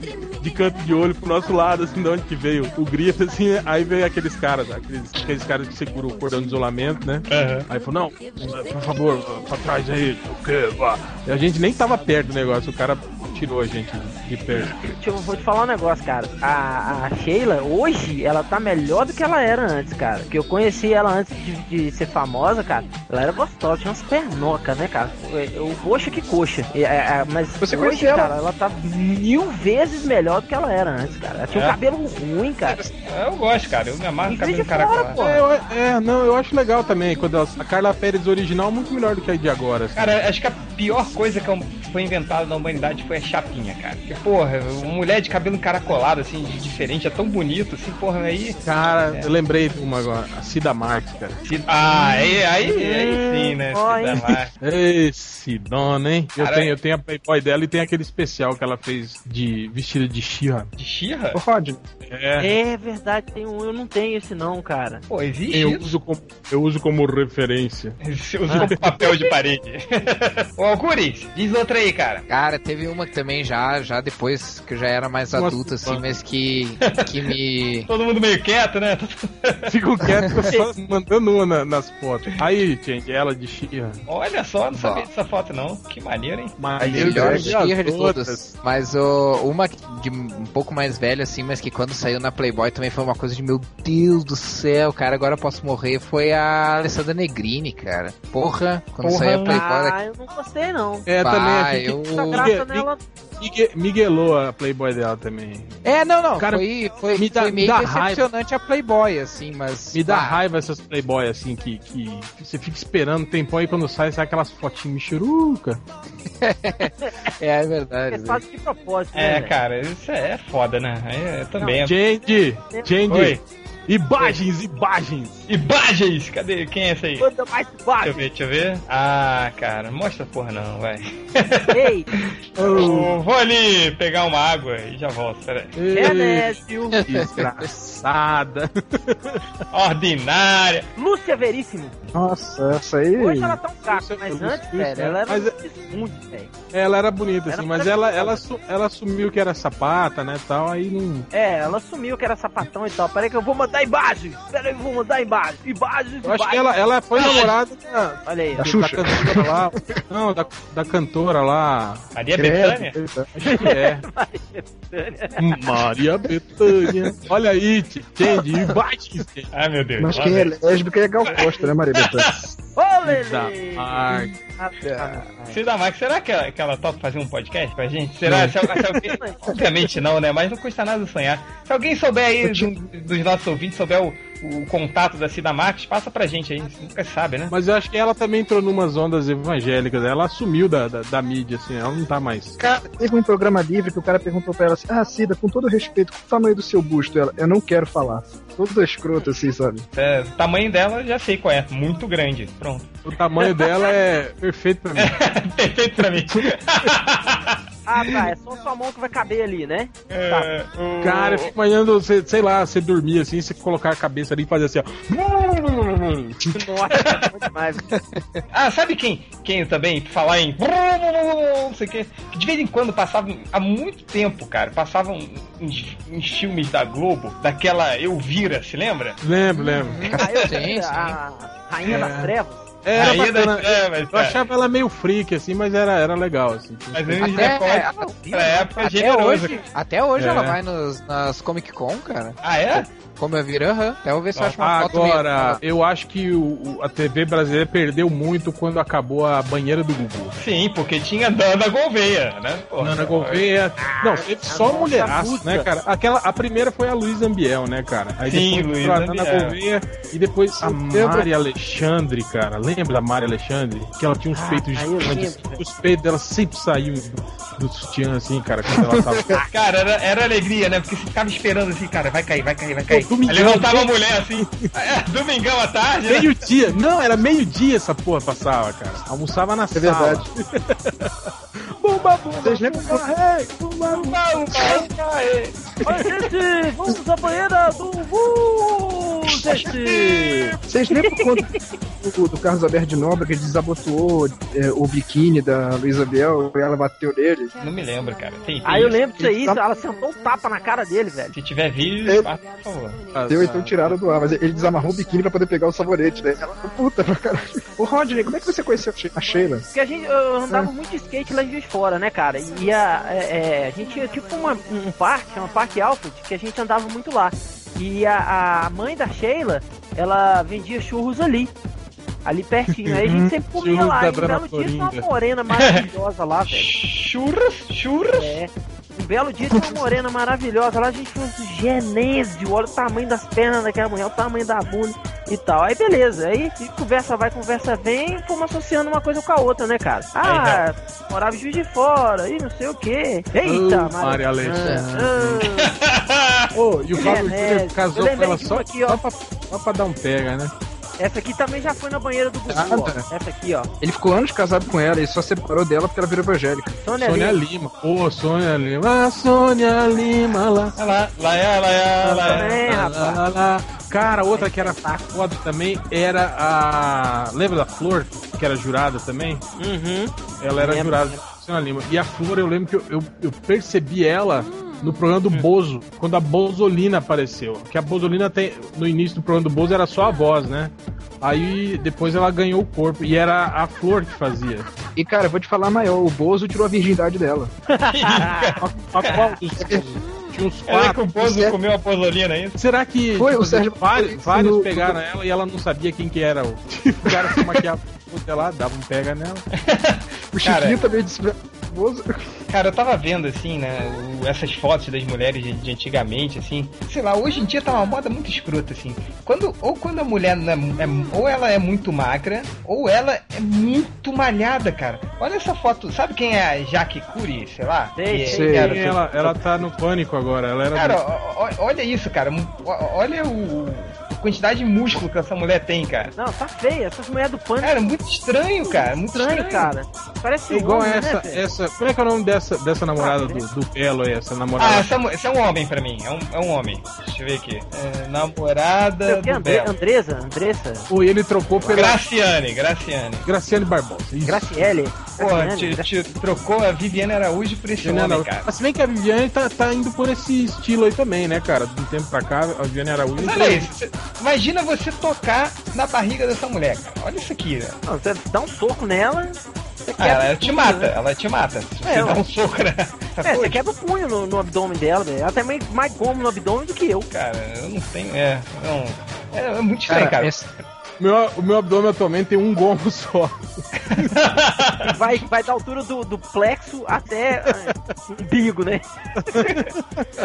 de canto de olho pro nosso lado, assim, de onde que veio o grito, assim, aí veio aqueles caras, aqueles, aqueles caras que seguram o cordão de isolamento, né? Aí falou, não, por favor, pra trás aí, o quê? Vá. E a gente nem tava perto do negócio, o cara tirou a gente de perto. Deixa eu vou te falar um negócio, cara. A, a Sheila, hoje, ela tá melhor do que ela era antes, cara. Que eu conheci ela antes de, de ser famosa, cara. Ela era gostosa, tinha umas pernocas, né, cara? O, o coxa que coxa. E, é, é, mas Você hoje, conheceu ela? cara, ela tá mil vezes melhor do que ela era antes, cara. Ela tinha um É? cabelo ruim, cara. Eu gosto, cara. Eu me amarro no cabelo encaracolado. pô. É, eu- é, não, eu acho legal também, quando a Carla Pérez original é muito melhor do que a de agora. assim. Cara, acho que a pior coisa que foi inventada na humanidade foi a chapinha, cara. Porque, porra, uma mulher de cabelo encaracolado, assim, de diferente, é tão bonito, assim, porra, aí. Cara, É. eu lembrei de uma agora, a Cida Marques, cara. Ah, aí, aí, aí sim, né? Cida hein? Mar- Esse dona, hein? Eu tenho, eu tenho a Playboy dela e tem aquele especial que ela fez de vestida de Xirra. De Xirra? Ô, Rod, É. É verdade, tem um, eu não tenho esse não, cara. Pô, existe Eu isso? uso, como, eu uso como referência. Você usa como papel de parede. Ô, Alcuris, diz outra aí, cara. Cara, teve uma que também já, já depois que eu já era mais Nossa, adulto, assim, mano. mas que, que me. Todo mundo meio quieto, né? Ficam quietos só mandando uma na- nas fotos. Aí, gente, ela de Xirra. Olha só, não sabia dessa foto, não. Que maneiro, hein? A Mas melhor vi esquerda de as todas. Mas o, uma de um pouco mais velha, assim, mas que quando saiu na Playboy também foi uma coisa de meu Deus do céu, cara, agora eu posso morrer. Foi a Alessandra Negrini, cara. Porra, quando Porra. saiu a Playboy. Ah, eu não gostei não. É, Bah, também Ah, fiquei- eu- graça nela. Migue- Miguelou a Playboy dela também. É, não, não. Cara, foi, foi, me dá- foi me meio dá decepcionante a Playboy, assim, mas. Me dá ah, raiva essas Playboy assim, que, que, que você fica esperando um tempão e quando sai, sai aquelas fotinhas michuruca. É, é verdade. Eles fazem de propósito, né? É, cara, isso é foda, né? É também. é- Change! Oi. Imagens, imagens! Imagens! Cadê? Quem é esse aí? Manda mais Deixa eu ver, deixa eu ver. Ah, cara, mostra porra não, vai. Ei, Eu vou ali pegar uma água e já volto, peraí. Genésio, Desgraçada. Ordinária. Lúcia Veríssimo. Nossa, essa aí. Hoje ela tá um caco, Lúcia- mas Lúcia- antes, velho, ela era Mas- muito, velho. Ela era bonita, Era assim, mas ela, ela, su- ela assumiu que era sapata, né, tal, aí não... É, ela sumiu que era sapatão e tal. Peraí que eu vou mandar imagens. Peraí que eu vou mandar imagens. Imagens, Eu acho que ela, ela foi namorada da, Olha aí. Da Xuxa. cantora lá, não, da, da cantora lá, Maria Bethânia? acho que é. Maria Bethânia. Olha aí, imagens, Change. Ai, meu Deus. Mas quem é lésbica é Gal Costa, né, Maria Bethânia? Ô, Da Lele! Cida Max, será que ela, que ela topa fazer um podcast pra gente? Será? Se, se alguém, obviamente não, né? Mas não custa nada sonhar. Se alguém souber aí, do- dos nossos ouvintes, souber o, o contato da Cida Max, passa pra gente aí. Você nunca sabe, né? Mas eu acho que ela também entrou numas ondas evangélicas. Ela assumiu da, da, da mídia, assim, ela não tá mais. Cara, teve um programa livre que o cara perguntou pra ela assim: Ah, Cida, com todo respeito, qual o tamanho do seu busto? Ela, eu não quero falar. Todo escroto assim, sabe? É, o tamanho dela, já sei qual é. Muito grande. Pronto. O tamanho dela é perfeito pra mim. Perfeito pra mim. Ah, tá. É só sua mão que vai caber ali, né? É, o- Cara, eu fico imaginando, você, sei lá, você dormir assim, você colocar a cabeça ali e fazer assim, ó. Nossa, é demais. Ah, sabe quem, quem também falar em não sei o que, que de vez em quando passava há muito tempo, cara, passavam uns, uns filmes da Globo, daquela Elvira, se lembra? Lembro, lembro. Ah, eu Sim, sim. a Rainha É. das Trevas. Era das bacana. Trevas, Eu achava ela meio freak, assim, mas era, era legal, assim. Mas pra época Até generoso. hoje, até hoje É. ela vai nos, nas Comic Con, cara. Ah, é? Como eu viro, aham. Até eu ver se eu acho uma foto Agora, eu acho que o, o- a TV brasileira perdeu muito quando acabou a banheira do Gugu. Sim, porque tinha Dana Gouveia, né? Porra. Nana Gouveia. Não, teve só nossa mulheraço, né, cara? Aquela, a primeira foi a Luísa Ambiel, né, cara? Aí Sim, depois Luísa entrou a Nana e depois a Mari Alexandre, cara. Lembra da Mari Alexandre? Que ela tinha uns Ah, peitos eu gigantes. Os peitos dela sempre saíam do, do sutiã, assim, cara, quando ela tava. Cara, era, era alegria, né? Porque você ficava esperando assim, cara, vai cair, vai cair, vai cair. Pô, domingão, Aí levantava a mulher assim, é, domingão à tarde, né? Meio-dia. Não, era meio-dia essa porra passava, cara. Almoçava na É sala. verdade. Bumba, bumba, Vocês lembram bumba, bumba, bumba. Oi, gente, vamos à banheira do Gu, Vocês lembram quando o do Carlos Alberto de Nobre que ele desabotoou é, o biquíni da Luísa Biel e ela bateu nele? Não me lembro, cara. Tem, tem Aí eu lembro disso aí, ela sentou um tapa na cara dele, velho. Se tiver vídeo, Eu- passa, por favor. Deu então tiraram do ar, mas ele desamarrou o biquíni pra poder pegar o sabonete, né? Ela ficou puta pra caralho. Ô Rodney, como é que você conheceu a Sheila? Porque a gente eu andava muito de skate lá de Fora, né, cara? E a, é, é, a gente tinha tipo uma, um parque, chama Parque Alfred, que a gente andava muito lá. E a, a mãe da Sheila, ela vendia churros ali. Ali pertinho. Aí a gente sempre comia Churros lá. E um belo dia tinha uma morena maravilhosa lá, velho. Churras, churras. É. Um belo dia tinha uma morena maravilhosa lá, a gente assim, Genésio, olha o tamanho das pernas daquela mulher, o tamanho da bunda e tal. Aí beleza, aí conversa vai, conversa vem, fomos associando uma coisa com a outra, né, cara? Ah, morava em Juiz de Fora, e não sei o quê. Eita, Ô, Maria Alexandre. Ah, Ô, e o Fábio É, né? casou com ela só, aqui, ó. só, pra, só pra dar um pega, né? Essa aqui também já foi na banheira do Gugu, ó. Nada. Essa aqui, ó. Ele ficou anos casado com ela e só separou dela porque ela virou evangélica. Sônia, Sônia Lima. Ô, Sônia Lima. Ah, Sônia Lima lá. Olha lá, lá é, lá é, lá é. Também, Lá, rapaz. lá, lá. Cara, outra que era foda também era a. Lembra da Flor? Que era jurada também? Uhum. Ela era Lembro, jurada. Sônia Lima. E a Flor, eu lembro que eu, eu, eu percebi ela no programa do Bozo, quando a Bozolina apareceu. Que a Bozolina tem. No início do programa do Bozo era só a voz, né? Aí depois ela ganhou o corpo. E era a Flor que fazia. E cara, eu vou te falar maior, o Bozo tirou a virgindade dela. A, a qual dos. Tinha uns Ela que quatro. o Bozo comeu a pozolina aí. Será que Foi, tipo, o Sérgio- vários, vários no- pegaram ela e ela não sabia quem que era o, o cara que maquiava lá, dava um pega nela. O Cara, Chiquinho também disse Barbosa. Cara, eu tava vendo, assim, né, o- essas fotos das mulheres de, de antigamente, assim. Sei lá, hoje em dia tá uma moda muito escrota, assim. Quando, ou quando a mulher é, é- ou ela é muito magra, ou ela é muito malhada, cara. Olha essa foto, sabe quem é a Jaque Curie, sei lá? Sei, Que- sei. que era- Ela, ela tá no pânico agora. Ela era. Cara, olha isso, cara. Olha o quantidade de músculo que essa mulher tem, cara. Não, tá feia. Essas mulheres do pânico. Cara, muito estranho, cara. Muito estranho, estranho, cara. Parece É igual homem, essa, né, essa. Como é que é o nome dessa, dessa namorada do, do Belo aí? Essa namorada. Ah, essa, é um homem pra mim. É um, é um homem. Deixa eu ver aqui. É, namorada que, do Andre, Belo. Andressa? Andressa? Ou ele trocou pela Graciane, Graciane. Graciane Barbosa. Isso. Graciele? Pô, te, te trocou a Viviane Araújo por esse Viviane Araújo. cara. Mas se bem que a Viviane tá, tá indo por esse estilo aí também, né, cara? De um tempo pra cá, a Viviane Araújo. Mas olha isso. Imagina você tocar na barriga dessa mulher, cara. Olha isso aqui, né? Não, você dá um soco nela. Ah, ela te tudo, mata, né? ela te mata. Se você É, dá um soco, né? É, você quebra o punho no, no abdômen dela, velho. Ela tem mais, mais como no abdômen do que eu. Cara, eu não tenho. É, não. É, é muito estranho, cara. esse- Meu, o meu abdômen atualmente tem um gomo só. Vai, vai da altura do, do plexo até ah, o umbigo, né?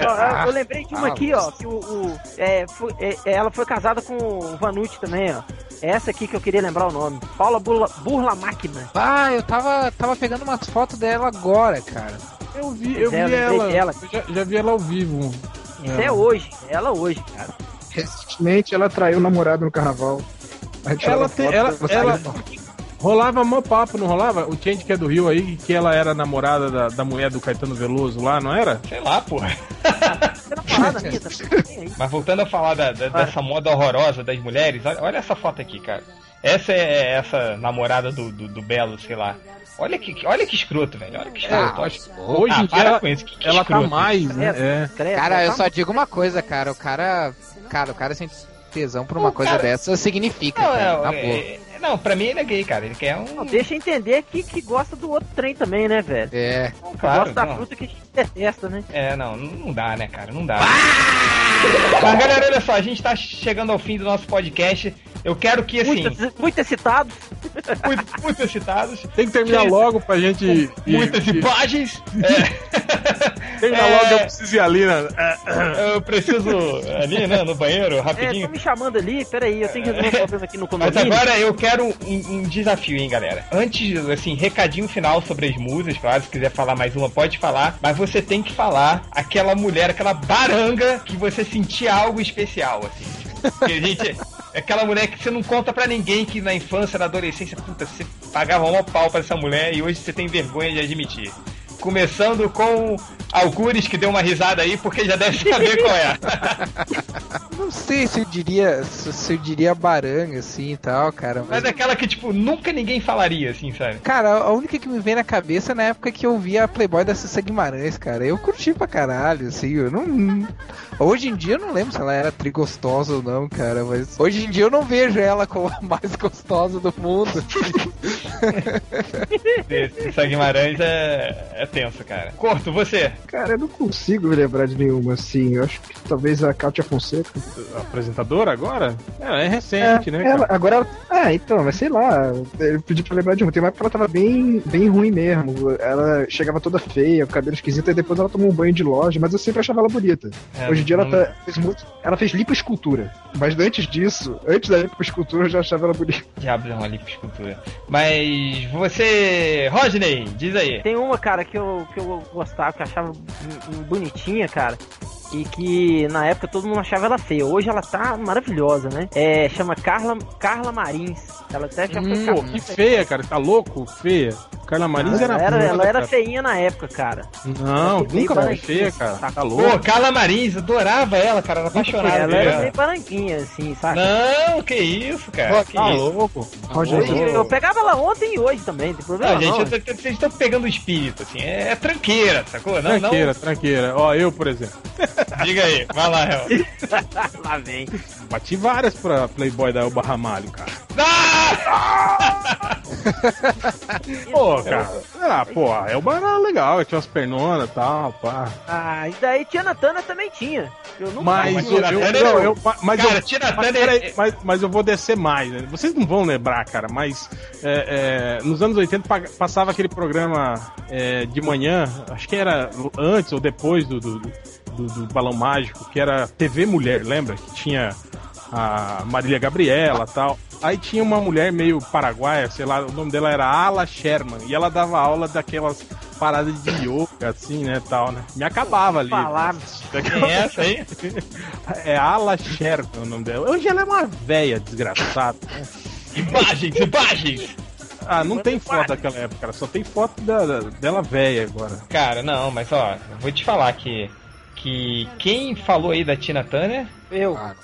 Eu, eu lembrei de uma aqui, ó, que o, o- é, foi- é, ela foi casada com o Vanucci também, ó. Essa aqui que eu queria lembrar o nome. Paula Burla, Burla Máquina. Ah, eu tava, tava pegando umas fotos dela agora, cara. Eu vi, eu é, vi ela. dela. Eu já, já vi ela ao vivo. Isso é hoje, ela hoje, cara. Recentemente ela traiu o namorado no carnaval. A gente Ela tem- foto, ela- ela- Rolava mó papo, não rolava? O Change que é do Rio aí, que ela era namorada da, da mulher do Caetano Veloso lá, não era? Sei lá, porra. Mas voltando a falar da- da- dessa moda horrorosa das mulheres, olha, olha essa foto aqui, cara. Essa é essa namorada do, do, do Belo, sei lá. Olha que, olha que escroto, velho. Olha que escroto. Olha- Hoje Ah, em dia ela, isso, que- que ela tá mais, né? É. Credo, Cara, eu tá- só digo uma coisa, cara. O cara. Cara, o cara sente tesão por uma Não, coisa cara- dessa significa, Não, cara. não, na boa. é- não, pra mim ele é gay, cara. Ele quer um. Não, deixa entender que, que gosta do outro trem também, né, velho? É. claro, gosta da não. fruta que a gente detesta, né? É, não, não não dá, né, cara? Não dá. Mas galera, olha só, a gente tá chegando ao fim do nosso podcast. Eu quero que, assim, Muito, muito excitado. Muito, muito excitados, Tem que terminar Que- logo pra gente. ir- muitas ir- imagens. É, Terminar É. logo, eu preciso ir ali, né? eu preciso ali, né, no banheiro, É, rapidinho. tô me chamando ali, peraí, eu tenho que resolver um problema aqui no Mas condomínio. agora eu quero um, um desafio, hein, galera. Antes, assim, recadinho final sobre as musas, claro, se quiser falar mais uma, pode falar. Mas você tem que falar aquela mulher, aquela baranga que você sentia algo especial, assim. Que a gente. Aquela mulher que você não conta pra ninguém que na infância, na adolescência, puta, você pagava um pau pra essa mulher e hoje você tem vergonha de admitir. Começando com Algures, que deu uma risada aí, porque já deve saber qual é. Não sei se eu diria. Se, eu diria baranga, assim e tal, cara. Mas, Mas é aquela que, tipo, nunca ninguém falaria, assim, sabe? Cara, a única que me vem na cabeça é na época que eu via a Playboy da Cissa Guimarães, cara. Eu curti pra caralho, assim, eu não. Hoje em dia eu não lembro se ela era trigostosa ou não, cara, mas hoje em dia eu não vejo ela como a mais gostosa do mundo. Esse Guimarães é, é tenso, cara. Corto, você. Cara, eu não consigo me lembrar de nenhuma assim. Eu acho que talvez a Kátia Fonseca. Apresentadora agora? É, é recente, né? ela, agora ela. Ah, então, mas sei lá. Eu pedi pra lembrar de uma. Tem uma época que ela tava bem, bem ruim mesmo. Ela chegava toda feia, o cabelo esquisito, e depois ela tomou um banho de loja, mas eu sempre achava ela bonita. É, Hoje em dia ela não- tá, fez muito. Ela fez lipoescultura. Mas antes disso, antes da lipoescultura, eu já achava ela bonita. Diabos é uma lipoescultura. Mas você. Rodney, diz aí. Tem uma, cara, que eu, que eu gostava, que eu achava hum, hum, bonitinha, cara. E que na época todo mundo achava ela feia. Hoje ela tá maravilhosa, né? É, chama Carla, Carla Marins. Ela até já foi Hum, que feia, cara. Tá louco? Feia. Carla Marins era era, ela era cara. feinha na época, cara. Não, nunca foi feia, cara. Tá Pô, louco? Carla Marins, adorava ela, cara. Era apaixonado ela era meio branquinha, assim, sabe? Não, que isso, cara. Pô, que tá isso. louco. Roger, Eu, eu pegava ela ontem e hoje também, não tem problema Não, não. gente, eu tô- vocês estão pegando o espírito, assim. É, é tranqueira, sacou? Não, Tranqueira, tranqueira. Ó, eu, por exemplo. não. Diga aí, vai lá, Hel. Lá vem. Bati várias pra Playboy da Elba Ramalho, cara. Ah! Pô, cara. Ah, pô, a Elba era legal, tinha umas pernonas e tal, pá. Ah, e daí Tina Turner também tinha. Eu nunca Mas, mas eu, eu- não, eu- mas Cara, eu, Tina mas, peraí, mas, mas eu vou descer mais, né? Vocês não vão lembrar, cara, mas é, é, nos anos 80 pa- passava aquele programa é, de manhã, acho que era antes ou depois do, do, do- do Balão Mágico, que era TV Mulher, lembra? Que tinha a Marília Gabriela tal. Aí tinha uma mulher meio paraguaia, sei lá, o nome dela era Ala Sherman, e ela dava aula daquelas paradas de yoga, assim, né, tal, né? Me acabava ali. falar. Quem é essa aí? É Ala Sherman o nome dela. Hoje ela é uma véia desgraçada. né? Imagens, imagens! Ah, não tem foto daquela época, cara. Só tem foto da, da- dela véia agora. Cara, não, mas ó, vou te falar que. Que quem falou aí da Tina Turner, Eu, Ah,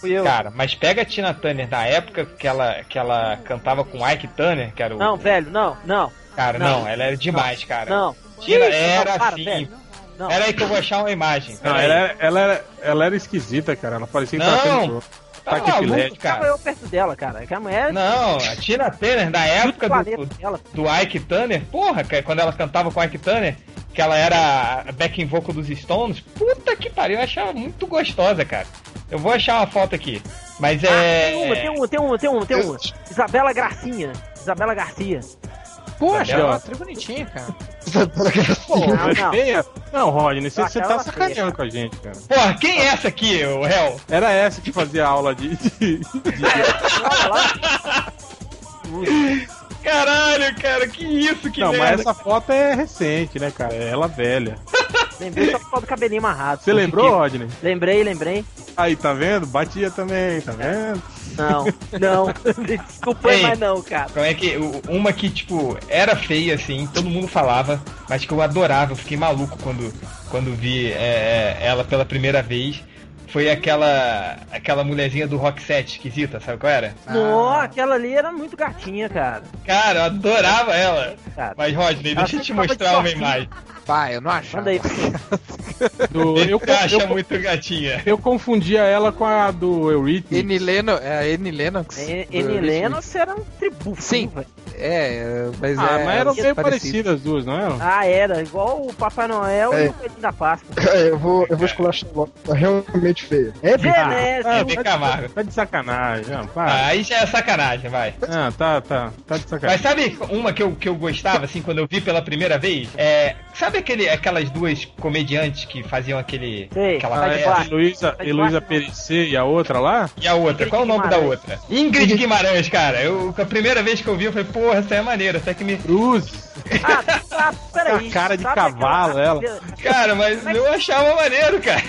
fui eu. cara, mas pega a Tina Turner na época que ela, que ela cantava com Ike Turner, que era o. Não, velho, não, não, Cara, não. não, ela era demais, cara. não. Tina era não, para, assim. velho. Não. Era aí que eu vou achar uma imagem. Não, ela, era- ela, era, ela era esquisita, cara. Ela parecia que tava Não, tendo Tá. Tava cara. eu perto dela, cara. Que a mulher Não, a Tina Turner, na época do, dela. do Ike Turner, porra, cara, quando ela cantava com o Ike Turner, que ela era a backing vocal dos Stones, puta que pariu, eu achava muito gostosa, cara. Eu vou achar uma foto aqui. Mas Ah, é. tem uma, tem uma, tem uma, tem uma, tem uma. Isabela Gracinha. Isabela Garcia. Poxa, é bonitinha, cara. Pô, Não, não. feia. Não, Rodney, você, você tá feia. sacaneando com a gente, cara. Porra, quem é essa aqui, o réu? Era essa que fazia aula de. de-. Caralho, cara, que isso, que Não, mas essa foto é recente, né, cara? É ela velha. Lembrei só por causa do cabelinho amarrado. Você lembrou, Rodney? Lembrei, lembrei. Aí, tá vendo? Batia também, tá vendo? Não, não. Desculpa, Ei. mas não, cara. Como é que. Uma que, tipo, era feia, assim, todo mundo falava, mas que eu adorava, eu fiquei maluco quando, quando vi é, é, ela pela primeira vez. Foi aquela. aquela mulherzinha do Rock 7 esquisita, sabe qual era? Nossa, aquela ali era muito gatinha, cara. Cara, eu adorava ela. cara. Mas, Rodney, deixa eu te mostrar uma imagem. Pá, eu não acho. Manda aí. Do- eu, acha eu, muito gatinha. eu confundia ela com a do Eurythmics. Annie Lennox, é a Annie Lennox. N- N. Lennox era um tributo. Sim. velho. É, mas Ah, é. mas eram meio parecidas as duas, não eram? Ah, era. Igual o Papai Noel e É. o Coelhinho da Páscoa. É, eu vou, eu vou esculachar logo. Tá realmente feio. É. Genésio. É, tá, de de- Camargo. tá de sacanagem, não, Ah, aí já é sacanagem, vai. Ah, tá, tá, tá de sacanagem. Mas sabe uma que eu, que eu gostava, assim, quando eu vi pela primeira vez? É. Sabe aquele, aquelas duas comediantes que faziam aquele. Sei, aquela Ah, de é. Heloísa, Tá Heloísa. Perissé e a outra lá? E a outra? Ingrid Qual o nome da Guimarães. outra? Ingrid Guimarães, cara. Eu, a primeira vez que eu vi, eu falei, porra, essa é maneira. Até que me. Cruz. Ah, ah, peraí. A cara de Sabe cavalo, ela. Cara, mas eu achava maneiro, cara.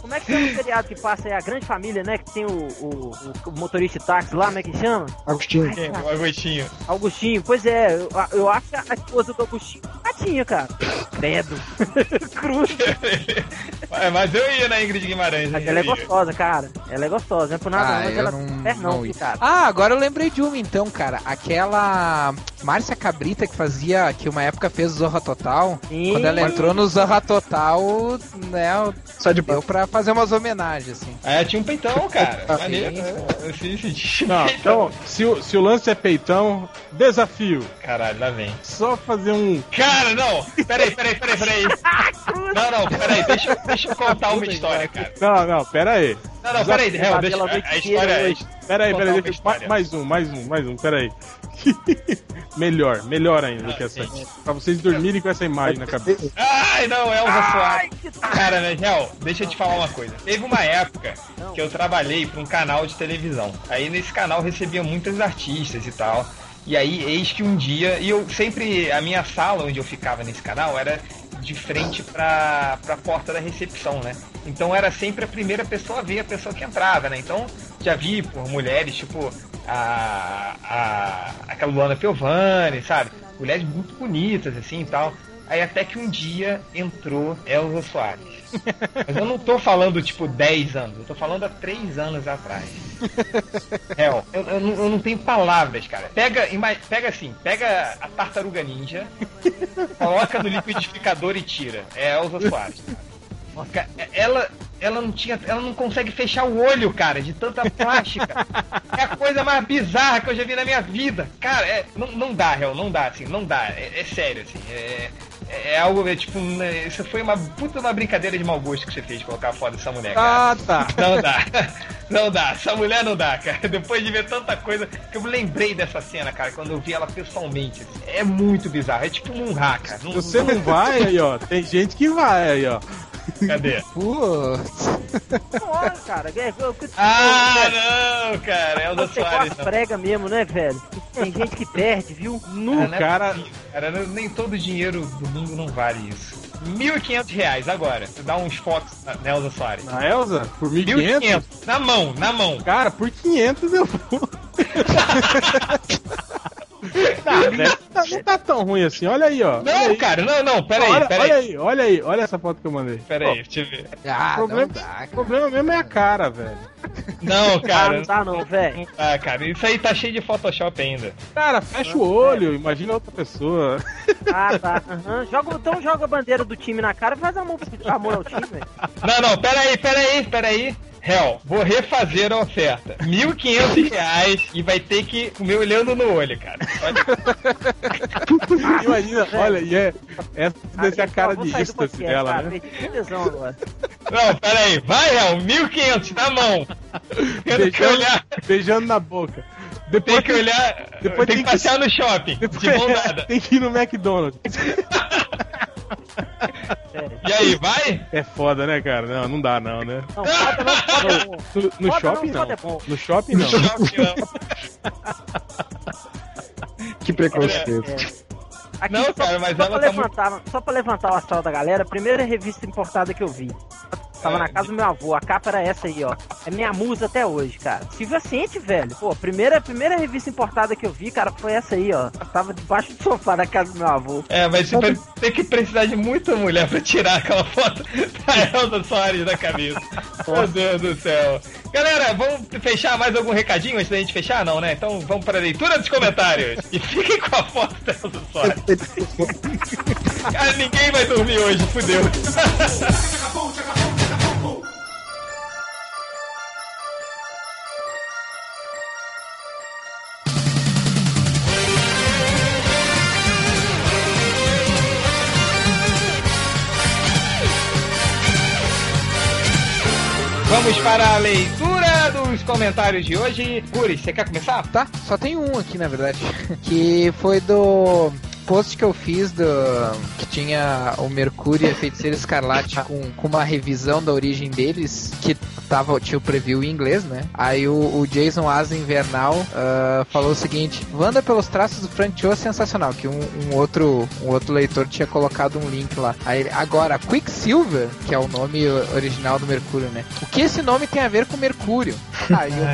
Como é que chama o seriado que passa aí? A grande família, né? Que tem o, o, o motorista de táxi lá, como é que chama? Agostinho. O Agostinho. Augustinho. Pois é, eu, eu acho que a esposa do Augustinho é gatinha, cara. Credo. Cruz. É, mas eu ia na Ingrid Guimarães. Mas ela é gostosa, cara. Ela é gostosa, não é por nada, Ah, mas ela não- é não, não cara. Ah, agora eu lembrei de uma então, cara. Aquela Márcia Cabrita que fazia, que uma época fez o Zorra Total. Sim. Quando ela entrou no Zorra Total, né, Sai de deu pra fazer umas homenagens, assim. É, tinha um peitão, cara. Maneiro. sim. Sim, um Não, então, se o, se o lance é peitão, desafio. Caralho, lá vem. Só fazer um. Cara, não! Peraí, peraí, peraí, peraí. Não, não, peraí, deixa, eu- deixa eu contar uma história, cara. Não, não, pera aí. Não, não, peraí, Hel, deixa a, noite a inteira história. hoje. Pera aí, Contar pera aí, uma deixa- mais um, mais um, mais um, pera aí. melhor, melhor ainda do que essa. sim. Pra vocês dormirem com essa imagem na cabeça. Ai, não, Elza Ai, Soares. que Cara, né, Hel, deixa eu te falar uma coisa. Teve uma época que eu trabalhei pra um canal de televisão. Aí nesse canal eu recebia muitos artistas e tal. E aí, eis que um dia, e eu sempre, a minha sala onde eu ficava nesse canal era de frente pra, pra porta da recepção, né? Então era sempre a primeira pessoa a ver a pessoa que entrava, né? Então já vi por mulheres, tipo, a, a, aquela Luana Piovani, sabe? Mulheres muito bonitas, assim e tal. Aí até que um dia entrou Elza Soares. Mas eu não tô falando, tipo, 10 anos, eu tô falando há 3 anos atrás. Hel, eu, eu não, eu não tenho palavras, cara. Pega, pega assim, pega a tartaruga ninja, coloca no liquidificador e tira. É Elza Soares. Ca- Ela, ela não tinha. Ela não consegue fechar o olho, cara, de tanta plástica. é a coisa mais bizarra que eu já vi na minha vida. Cara, é, não, não dá, Hel, não dá, assim, não dá. É, é sério, assim. É, é algo, é, tipo, né, isso foi uma puta uma brincadeira de mau gosto que você fez de colocar a foto dessa mulher, cara. Ah, tá. Não dá. Não dá. Essa mulher não dá, cara. Depois de ver tanta coisa, que eu me lembrei dessa cena, cara, quando eu vi ela pessoalmente. assim. É muito bizarro. É tipo um cara. Você não vai, aí, ó. Tem gente que vai aí, ó. Cadê? Putz. Olha, cara. É, é, é, Ah, não, cara. É o da Você Soares. prega mesmo, né, velho? Tem gente que perde, viu? No Cara, não é cara. possível, cara, não- nem todo dinheiro do mundo não vale isso. 1.500 reais agora. Você dá uns fotos na Nelza Soares. Na Elza, por 1.500? 1.500. Na mão, na mão. Cara, por 500 eu vou. Tá, velho, não, não tá tão ruim assim. Olha aí, ó. Não, aí. cara, não, não, pera olha, aí, pera olha aí. aí, olha aí, olha essa foto que eu mandei. Pera aí, deixa eu ver. Ah, o problema, não dá, problema mesmo é a cara, velho. Não, Ah, cara. não dá não, velho. Ah, cara, isso aí tá cheio de Photoshop ainda. Cara, fecha o olho, imagina outra pessoa. Ah, tá. Aham. Joga, então joga a bandeira do time na cara e faz amor, amor ao time, velho. Não, não, pera aí, pera Hell, vou refazer a oferta. 1.500 reais e vai ter que comer olhando no olho, cara. Olha. Imagina, olha, e é. Essa deve ser a cara de êxtase dela, cara. né? Agora. Não, pera aí. Vai, Hell, 1.500 na mão. Beijando, olhar, beijando na boca. Depois tem que olhar, depois tem tem que passear no shopping, de mão dada. tem que ir no McDonald's. E aí, vai? É foda, né, cara? Não, não dá não, né? Não, foda não, foda é bom. No, no Foda shopping não, não. é. No shopping não. Shopping, não. Que preconceito. É. Aqui, Não, só, cara, mas só ela pra tá levantar, Só pra levantar o astral da galera, a primeira revista importada que eu vi. Tava na casa do meu avô, a capa era essa aí, ó. É minha musa até hoje, cara. Silvia Ciente, velho. Pô, a primeira, a primeira revista importada que eu vi, cara, foi essa aí, ó. Tava debaixo do sofá da casa do meu avô. É, mas você vai ter que precisar de muita mulher pra tirar aquela foto da Elza Soares da cabeça. Meu Deus do céu. Galera, vamos fechar mais algum recadinho antes da gente fechar? Não, né? Então vamos para a leitura dos comentários. E fiquem com a foto da Elza Soares. Cara, ninguém vai dormir hoje, fudeu. Vamos para a leitura dos comentários de hoje. Curi, você quer começar? Tá, só tem um aqui na verdade. Que foi do post que eu fiz do que tinha o Mercúrio e a Feiticeira Escarlate com, com uma revisão da origem deles, que tava, tinha o preview em inglês, né? Aí o, o Jason Asa Invernal ah, falou o seguinte: Wanda pelos traços do Frank Cho é sensacional. Que um, um outro, um outro leitor tinha colocado um link lá. Aí, agora, Quicksilver, que é o nome original do Mercúrio, né? O que esse nome tem a ver com Mercúrio? Aí eu,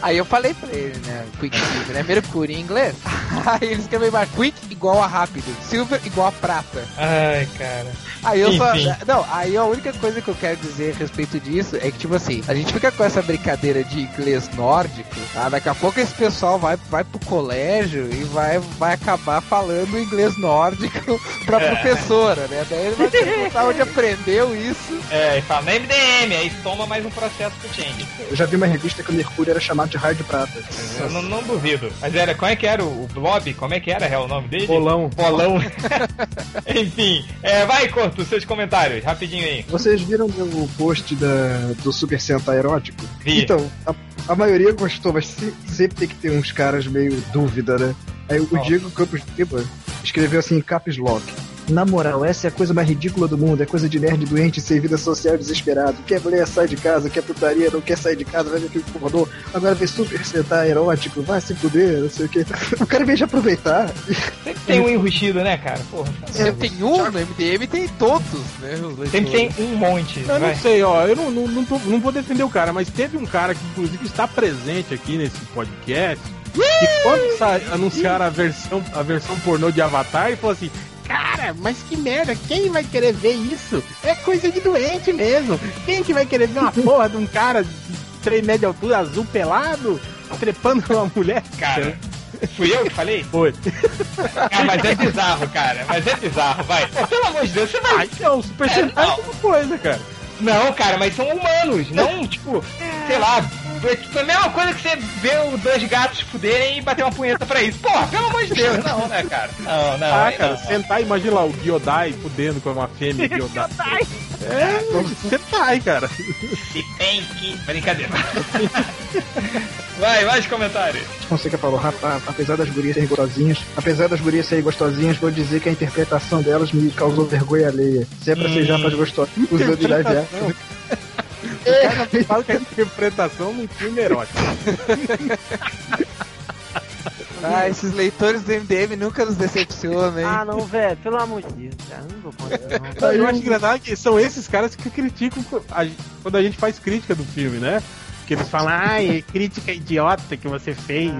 Aí eu falei pra ele, né? Quicksilver é Mercúrio em inglês. Aí ele escreveu embaixo: Quick igual a rápido, Silver igual a prata. Ai, cara. Aí eu só. Enfim. Não, aí a única coisa que eu quero dizer a respeito disso é que, tipo assim, a gente fica com essa brincadeira de inglês nórdico, tá? Daqui a pouco esse pessoal vai, vai pro colégio e vai, vai acabar falando inglês nórdico pra É. professora, né? Daí ele vai perguntar onde aprendeu isso. É, e fala na MDM, aí toma mais um processo pro Change. Eu já vi uma revista que o Mercúrio era chamado de Raio de Prata. Eu não, não duvido. Mas era, como é que era o, o Blob? Como é que era é, o nome dele? Bolão. Bolão. Enfim, é, vai, Corto, seus comentários, rapidinho aí. Vocês viram o post da, do Super Sentai erótico? Vi. Então, a, a maioria gostou, mas se- sempre tem que ter uns caras meio dúvida, né? Aí o. Diego Campos Riba escreveu assim em caps lock. Na moral, essa é a coisa mais ridícula do mundo. É coisa de nerd doente sem vida social desesperado. Quer mulher, sai de casa. Quer putaria, não quer sair de casa. Vai ver que pornô. Agora vê super sentar erótico. Vai se fuder, não sei o que. O cara, vez de aproveitar, Sempre tem um enrustido, né, cara? Porra. Sempre tem um, no MDM tem todos, né? Sempre tem um monte. Eu vai. não sei, ó, eu não, não, não, tô- não vou defender o cara, mas teve um cara que inclusive está presente aqui nesse podcast. E quando anunciaram a versão, a versão pornô de Avatar, ele falou assim: Cara, mas que merda, quem vai querer ver isso? É coisa de doente mesmo. Quem que vai querer ver uma porra de um cara de 3 metros de altura, azul pelado, trepando uma mulher? Cara, fui eu que falei? Foi. Ah, mas é bizarro, cara. Mas é bizarro, vai. Pelo amor de Deus, você Ah, vai. então, Super É, Sentai é não. coisa, cara. Não, cara, mas são humanos, não, tipo, sei lá. É tipo a mesma coisa que você vê os dois gatos fuderem e bater uma punheta pra isso. Porra, pelo amor de Deus, não, né, cara? Não, não. Ah, cara, não. sentar, imagina lá o Gyodai fudendo com uma fêmea Gyodai. É, sentai, cara. Se tem que. Brincadeira. Vai, mais comentário. Fonseca falou, rapaz, apesar das gurias serem gostosinhas, apesar das gurias serem gostosinhas, vou dizer que a interpretação delas me causou vergonha alheia. Se é pra ser japas gostosas, usando de. O cara fala que a interpretação num filme erótico. Ah, esses leitores do MDM nunca nos decepcionam, hein? Ah, não, velho, pelo amor de Deus, cara, não vou contar, não. Eu acho engraçado que são esses caras que criticam a quando a gente faz crítica do filme, né? Que eles falam, ai, crítica idiota que você fez.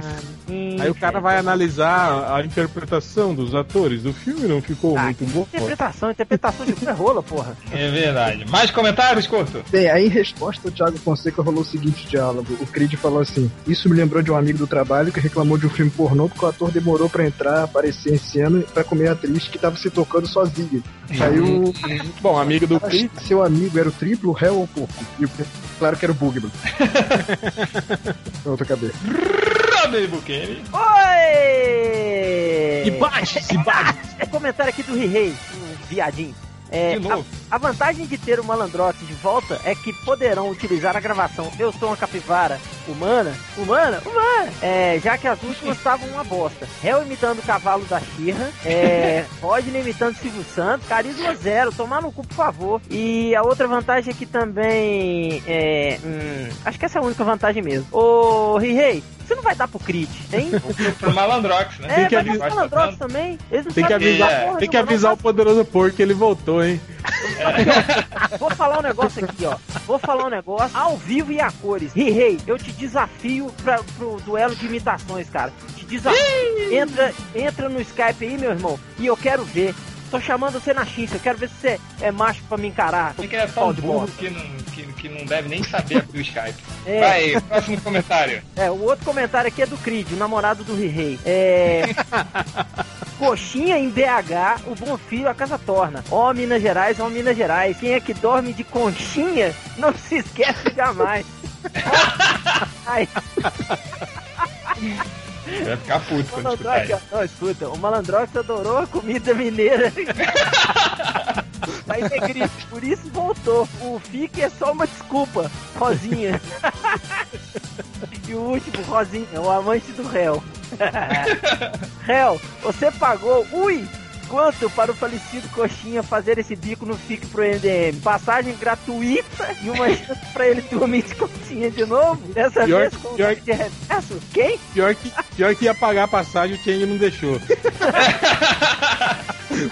Aí o cara vai analisar a interpretação dos atores do filme, não ficou Ah, muito bom. Interpretação, interpretação de filme é rola, porra. É verdade. Mais comentários, Corto? Bem, aí em resposta, o Thiago Fonseca rolou o seguinte diálogo. O Creed falou assim: Isso me lembrou de um amigo do trabalho que reclamou de um filme pornô porque o ator demorou pra entrar, aparecer em cena pra comer a atriz que tava se tocando sozinha. Aí o. Bom, amigo do Creed. Seu amigo era o triplo, o réu ou o porco? E o claro que era o Bugman. Outra cabeça. Rodney Bukemi. Oi! E baixe, se baixe. É comentário aqui do Rei, um viadinho. É. A, a vantagem de ter o Malandrox de volta é que poderão utilizar a gravação Eu Sou uma Capivara Humana, Humana, Humana, é, já que as últimas estavam uma bosta. Hell imitando o cavalo da Xirra, é, Rodney imitando Silvio Santos, Carisma Zero, tomar no cu, por favor. E a outra vantagem aqui também é. hum, acho que essa é a única vantagem mesmo. Ô, Rei, você não vai dar pro Creed, hein? Pro Malandrox, né? É, Tem que avisar- Malandrox também. Tem que avisar, porra tem que avisar o poderoso porco que ele voltou, hein? Vou falar um negócio aqui, ó. Vou falar um negócio ao vivo e a cores. Rei, rei, eu te desafio pra, pro duelo de imitações, cara. Te desafio. Entra, entra no Skype aí, meu irmão, e eu quero ver. Tô chamando você na chincha, eu quero ver se você é macho pra me encarar. Tem que é tão burro que não, que, que não deve nem saber abrir o Skype. É. Vai, próximo comentário. É, o outro comentário aqui é do Creed, o namorado do Rei. É. Coxinha em BH, o bom filho a casa torna. Ó Minas Gerais, ó Minas Gerais. Quem é que dorme de conchinha não se esquece jamais. Ó, Ai, Vai ficar puto o quando escutar isso. não, escuta, o Malandrox adorou a comida mineira. Vai ter gripe, por isso voltou. O Fique é só uma desculpa, Rosinha. e o último, Rosinha, o amante do réu. réu, você pagou, ui, quanto para o falecido Coxinha fazer esse bico no Fique pro MDM? Passagem gratuita e uma chance pra ele dormir de Coxinha de novo? Dessa Pior- vez com pior- de reverso? Quem? Pior que, pior que ia pagar a passagem, o Chang não deixou.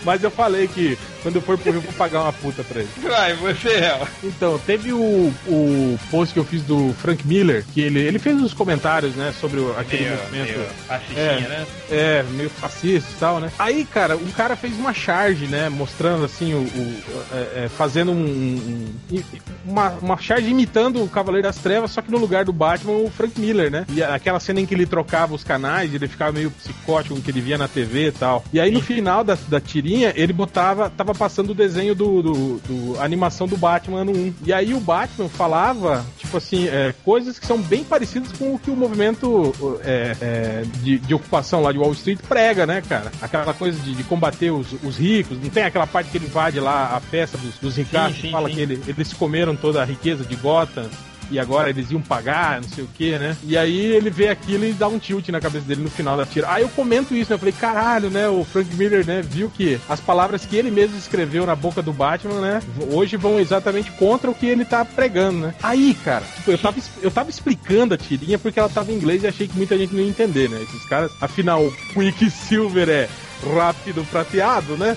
Mas eu falei que quando eu for pro Rio, eu vou pagar uma puta pra ele. Vai, você, El. Então, teve o, o post que eu fiz do Frank Miller, que ele, ele fez uns comentários, né, sobre aquele Meio, movimento. meio fascistinha, né? É, meio fascista e tal, né? Aí, cara, um cara fez uma charge, né? Mostrando assim, o. o- é, é, fazendo um. um- um- uma, uma charge imitando o Cavaleiro das Trevas, só que no lugar do Batman, o Frank Miller, né? E aquela cena em que ele trocava os canais, ele ficava meio psicótico com o que ele via na TV e tal. E aí no final da, da tirinha, ele botava. Tava passando o desenho do, do, do- animação do Batman no 1. E aí o Batman falava, tipo assim, é, coisas que são bem parecidas com o que o movimento é, é, de, de ocupação lá de Wall Street prega, né, cara? Aquela coisa de, de combater os, os ricos. Não tem aquela parte que ele invade lá a festa dos, dos ricaços, sim, que fala sim. que ele- eles comeram toda a riqueza de Gotham. E agora eles iam pagar, não sei o que, né? E aí ele vê aquilo e dá um tilt na cabeça dele no final da tira. Aí eu comento isso, né? Eu falei, caralho, né? O Frank Miller, né? Viu que as palavras que ele mesmo escreveu na boca do Batman, né? Hoje vão exatamente contra o que ele tá pregando, né? Aí, cara, tipo, eu tava, eu tava explicando a tirinha porque ela tava em inglês e achei que muita gente não ia entender, né? Esses caras, afinal, o Quicksilver é rápido prateado, né?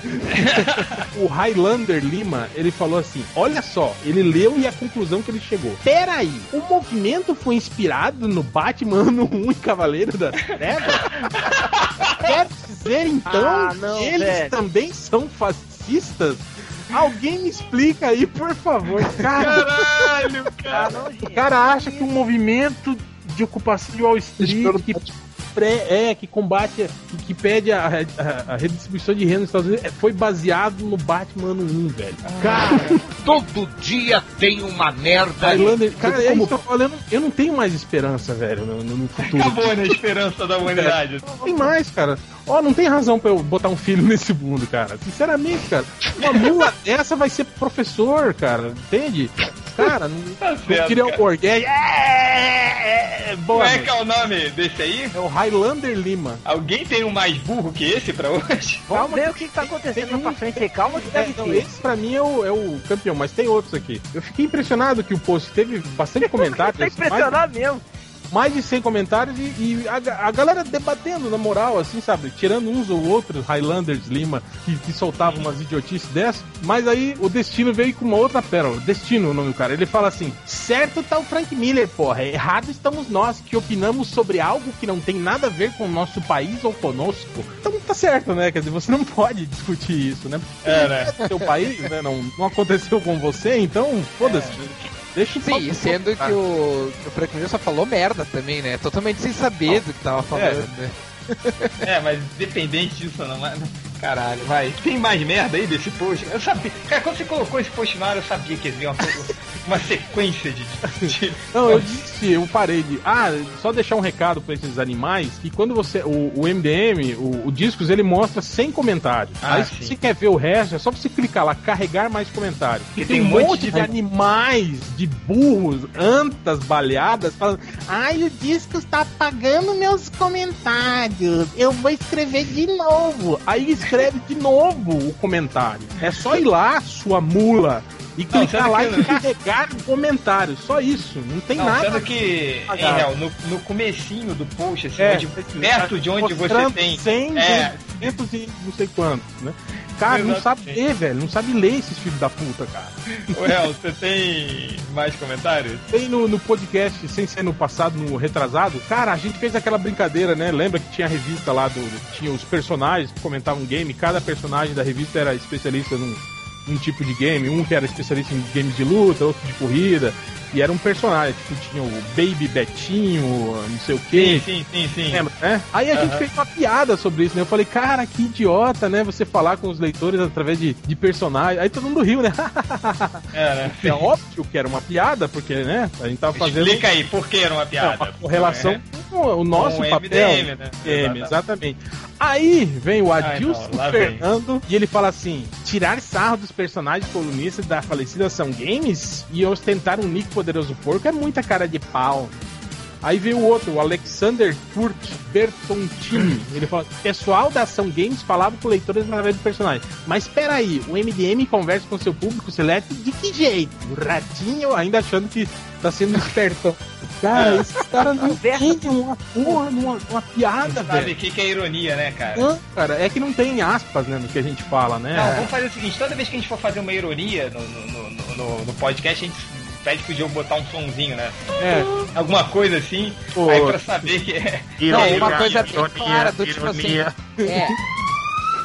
o Highlander Lima, ele falou assim: olha só, ele leu e a conclusão que ele chegou. Peraí, o movimento foi inspirado no Batman no 1 e Cavaleiro das Trevas? Quer dizer então Ah, não, que eles velho. também são fascistas? Alguém me explica aí, por favor. Cara, Caralho, cara. o cara acha que o movimento de ocupação de Wall Street que pré, é, que combate, que, que pede a, a, a redistribuição de renda nos Estados Unidos, é, foi baseado no Batman ano 1, velho. Cara, Todo dia tem uma merda. Highlander, cara, é como- isso que eu tô falando, eu não tenho mais esperança, velho, no, no- no futuro. Acabou, né? A esperança da humanidade. Não tem mais, cara. Ó, não tem razão pra eu botar um filho nesse mundo, cara. Sinceramente, cara. Uma mula dessa vai ser professor, cara. Entende? Cara, não, Tá não queria um cara. orgueio. É, é, Como boa, é que é o nome desse aí? é o Highlander Lima. Alguém tem um mais burro que esse pra hoje? Vamos ver o que, que tá acontecendo tem pra frente aí. Calma que É, deve não, ter. esse pra mim é o, é o campeão, mas tem outros aqui. Eu fiquei impressionado que o post teve bastante comentários. Tá mais, impressionado mesmo. Mais de 100 comentários e, e a, a galera debatendo na moral, assim, sabe? Tirando uns ou outros Highlanders Lima que, que soltavam umas idiotices dessas. Mas aí o Destino veio com uma outra pérola. Destino, o nome do cara. Ele fala assim: certo tá o Frank Miller, porra. Errado estamos nós que opinamos sobre algo que não tem nada a ver com o nosso país ou conosco. Então tá certo, né? Quer dizer, você não pode discutir isso, né? É, né? É seu país, né? Não, não aconteceu com você, então foda-se. Deixa Sim, sendo que o, que o Frank Miller só falou merda também, né? Totalmente sem saber do que tava falando, né? É, mas dependente disso não. Mas... Caralho, vai. Tem mais merda aí desse post? Eu sabia. Cara, quando você colocou esse post no ar, eu sabia que ia vir uma, uma sequência de. de- Não, eu disse, eu parei de. Ah, só deixar um recado pra esses animais que quando você. O, o MDM, o, o Discos, ele mostra 100 comentários. Ah, Aí se você quer ver o resto, é só você clicar lá, carregar mais comentários. E tem, um monte de, animais, de burros, antas baleadas, falando. Ai, o Discos tá apagando meus comentários. Eu vou escrever de novo. Aí escreve de novo o comentário. É só ir lá, sua mula. E clicar lá que- e carregar o comentário. Só isso. Não tem Não, nada. sendo que, em real, no, no comecinho do post, assim, É, onde- perto de onde você tem. 100, É. 200 e não sei quantos, né? Cara, não sabe ler, velho. Não sabe ler esses filhos da puta, cara. Real, você tem mais comentários? Tem no, no podcast, sem ser no passado, no retrasado, cara, a gente fez aquela brincadeira, né? Lembra que tinha a revista lá do. Tinha os personagens que comentavam game, cada personagem da revista era especialista num, num tipo de game, um que era especialista em games de luta, outro de corrida. E era um personagem, tipo, tinha o Baby Betinho, não sei o quê. Sim, sim, sim, sim. Lembra, né? Aí a gente Aham. fez uma piada sobre isso, né? Eu falei, cara, que idiota, né? Você falar com os leitores através de, de personagens. Aí todo mundo riu, né? É, né? É óbvio que era uma piada, porque, né? A gente tava fazendo Explica aí, por que era uma é, piada? uma correlação É. o nosso Com papel. MDM, né? MDM, exatamente. Aí vem o Ai, Adilson não, lá vem. Fernando e ele fala assim: tirar sarro dos personagens colunistas da falecida Ação Games e ostentar um nick poderoso porco é muita cara de pau. Aí vem o outro, o Alexander Kurt Bertontini. Ele fala: pessoal da Ação Games falava com leitores através do personagem. Mas espera aí, o MDM conversa com seu público seleto de que jeito? O ratinho ainda achando que tá sendo espertão. Cara, É. esses caras não entendem uma porra, uma, uma piada, Sabe velho. o que, que é ironia, né, cara? Não, cara, é que não tem aspas, né, no que a gente fala, né? Não, vamos fazer o seguinte, toda vez que a gente for fazer uma ironia no, no, no, no- no podcast, a gente pede pro Diogo botar um sonzinho, né? É. Alguma coisa assim, Pô. aí pra saber que é. Não, é uma ironia. coisa bem clara do tipo assim. É,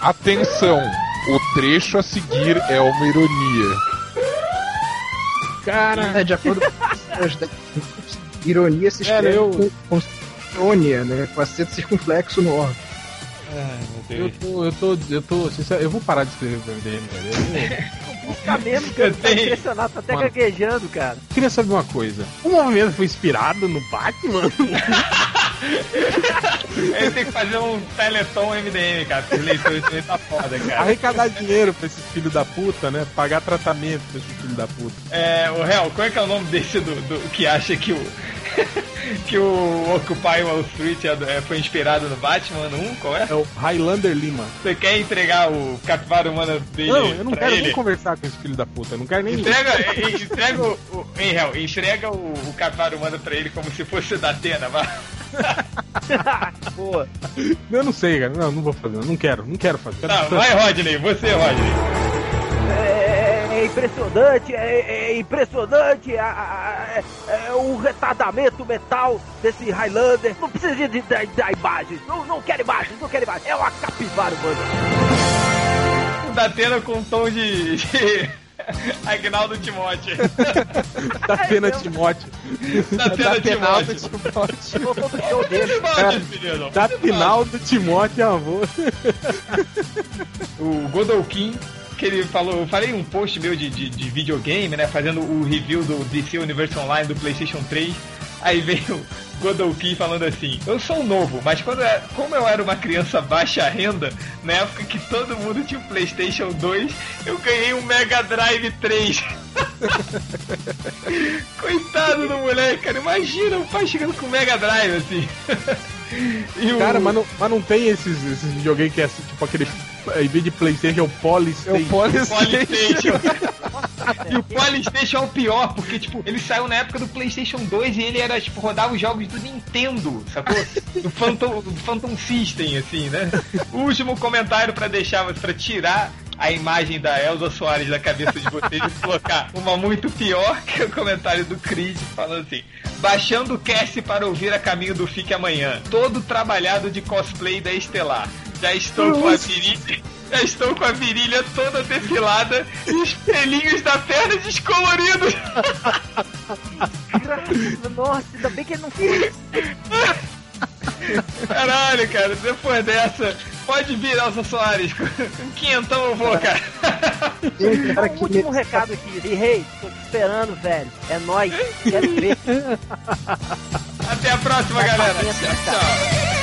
Atenção, o trecho a seguir é uma ironia. Cara, É, de acordo com da- ironia se Cara, escreve eu- com, com irônia, né? Com acento circunflexo no órgão. Ai, meu eu Deus. tô, eu tô, eu tô, sincero, eu vou parar de escrever pro MDM, velho. Fica mesmo, que eu tô tenho- impressionado, tá até Mano. gaguejando, cara. queria saber uma coisa. O movimento foi inspirado no Batman? Ele tem que fazer um teleton MDM, cara, porque os leitores também tá foda, cara. Arrecadar dinheiro pra esses filhos da puta, né? Pagar tratamento pra esses filhos da puta. É, o Real, qual é que é o nome desse do, do- que acha que o. que o Occupy Wall Street é é- foi inspirado no Batman 1? Qual é? É o Highlander Lima. Você quer entregar o capivara humana dele Não, eu não quero ele? nem conversar com esse filho da puta. Eu não quero nem. Entrega, entrega o, o, em real, entrega o, o capivara humana pra ele como se fosse o da Atena, vá. Boa. Eu não sei, cara. Não, não vou fazer. Não quero, não quero fazer. Tá, vai Rodney, você Rodney. É, é impressionante, é, é impressionante a- a- a- é o retardamento mental desse Highlander. Não precisa de, de, de imagens, não, não quero imagens, não quero imagens. É uma capivara, mano. Da Atena com um tom de. Agnaldo Timóteo. Da pena Timóteo. Da pena. Timóteo, menino. Da final do Timóteo, avô. o Godolkin, que ele falou, eu falei um post meu de, de, de videogame, né? Fazendo o review do DC Universe Online do PlayStation 3. Aí veio o Godolkin falando assim: Eu sou novo, mas quando eu- como eu era uma criança baixa renda, na época que todo mundo tinha um PlayStation 2, eu ganhei um Mega Drive 3. Coitado do moleque, cara. Imagina o pai chegando com o Mega Drive assim. E o- Cara, mas não, mas não tem esses, esses videogames que é assim, tipo aquele. Em vez de Playstation, é o Polystation. É o Polystation. E o Polystation é o pior, porque, tipo, ele saiu na época do PlayStation 2 e ele era, tipo, rodava os jogos do Nintendo, sacou? Do Phantom, do Phantom System, assim, né? O último comentário pra deixar, pra tirar a imagem da Elza Soares da cabeça de vocês e colocar uma muito pior que o comentário do Creed falando assim: baixando o cast para ouvir a caminho do Fique Amanhã, todo trabalhado de cosplay da Estelar. Já estou com a. Já estou com a virilha toda depilada e os pelinhos da perna descoloridos. Nossa, ainda bem que ele não foi. Caralho, cara, depois dessa, pode vir, Elza Soares. Com com quinhentão eu vou, cara. Tem cara Um que último recado aqui. E rei, tô te esperando, velho. É nóis. Quero ver. Até a próxima, galera. Vai pra Tchau, tchau.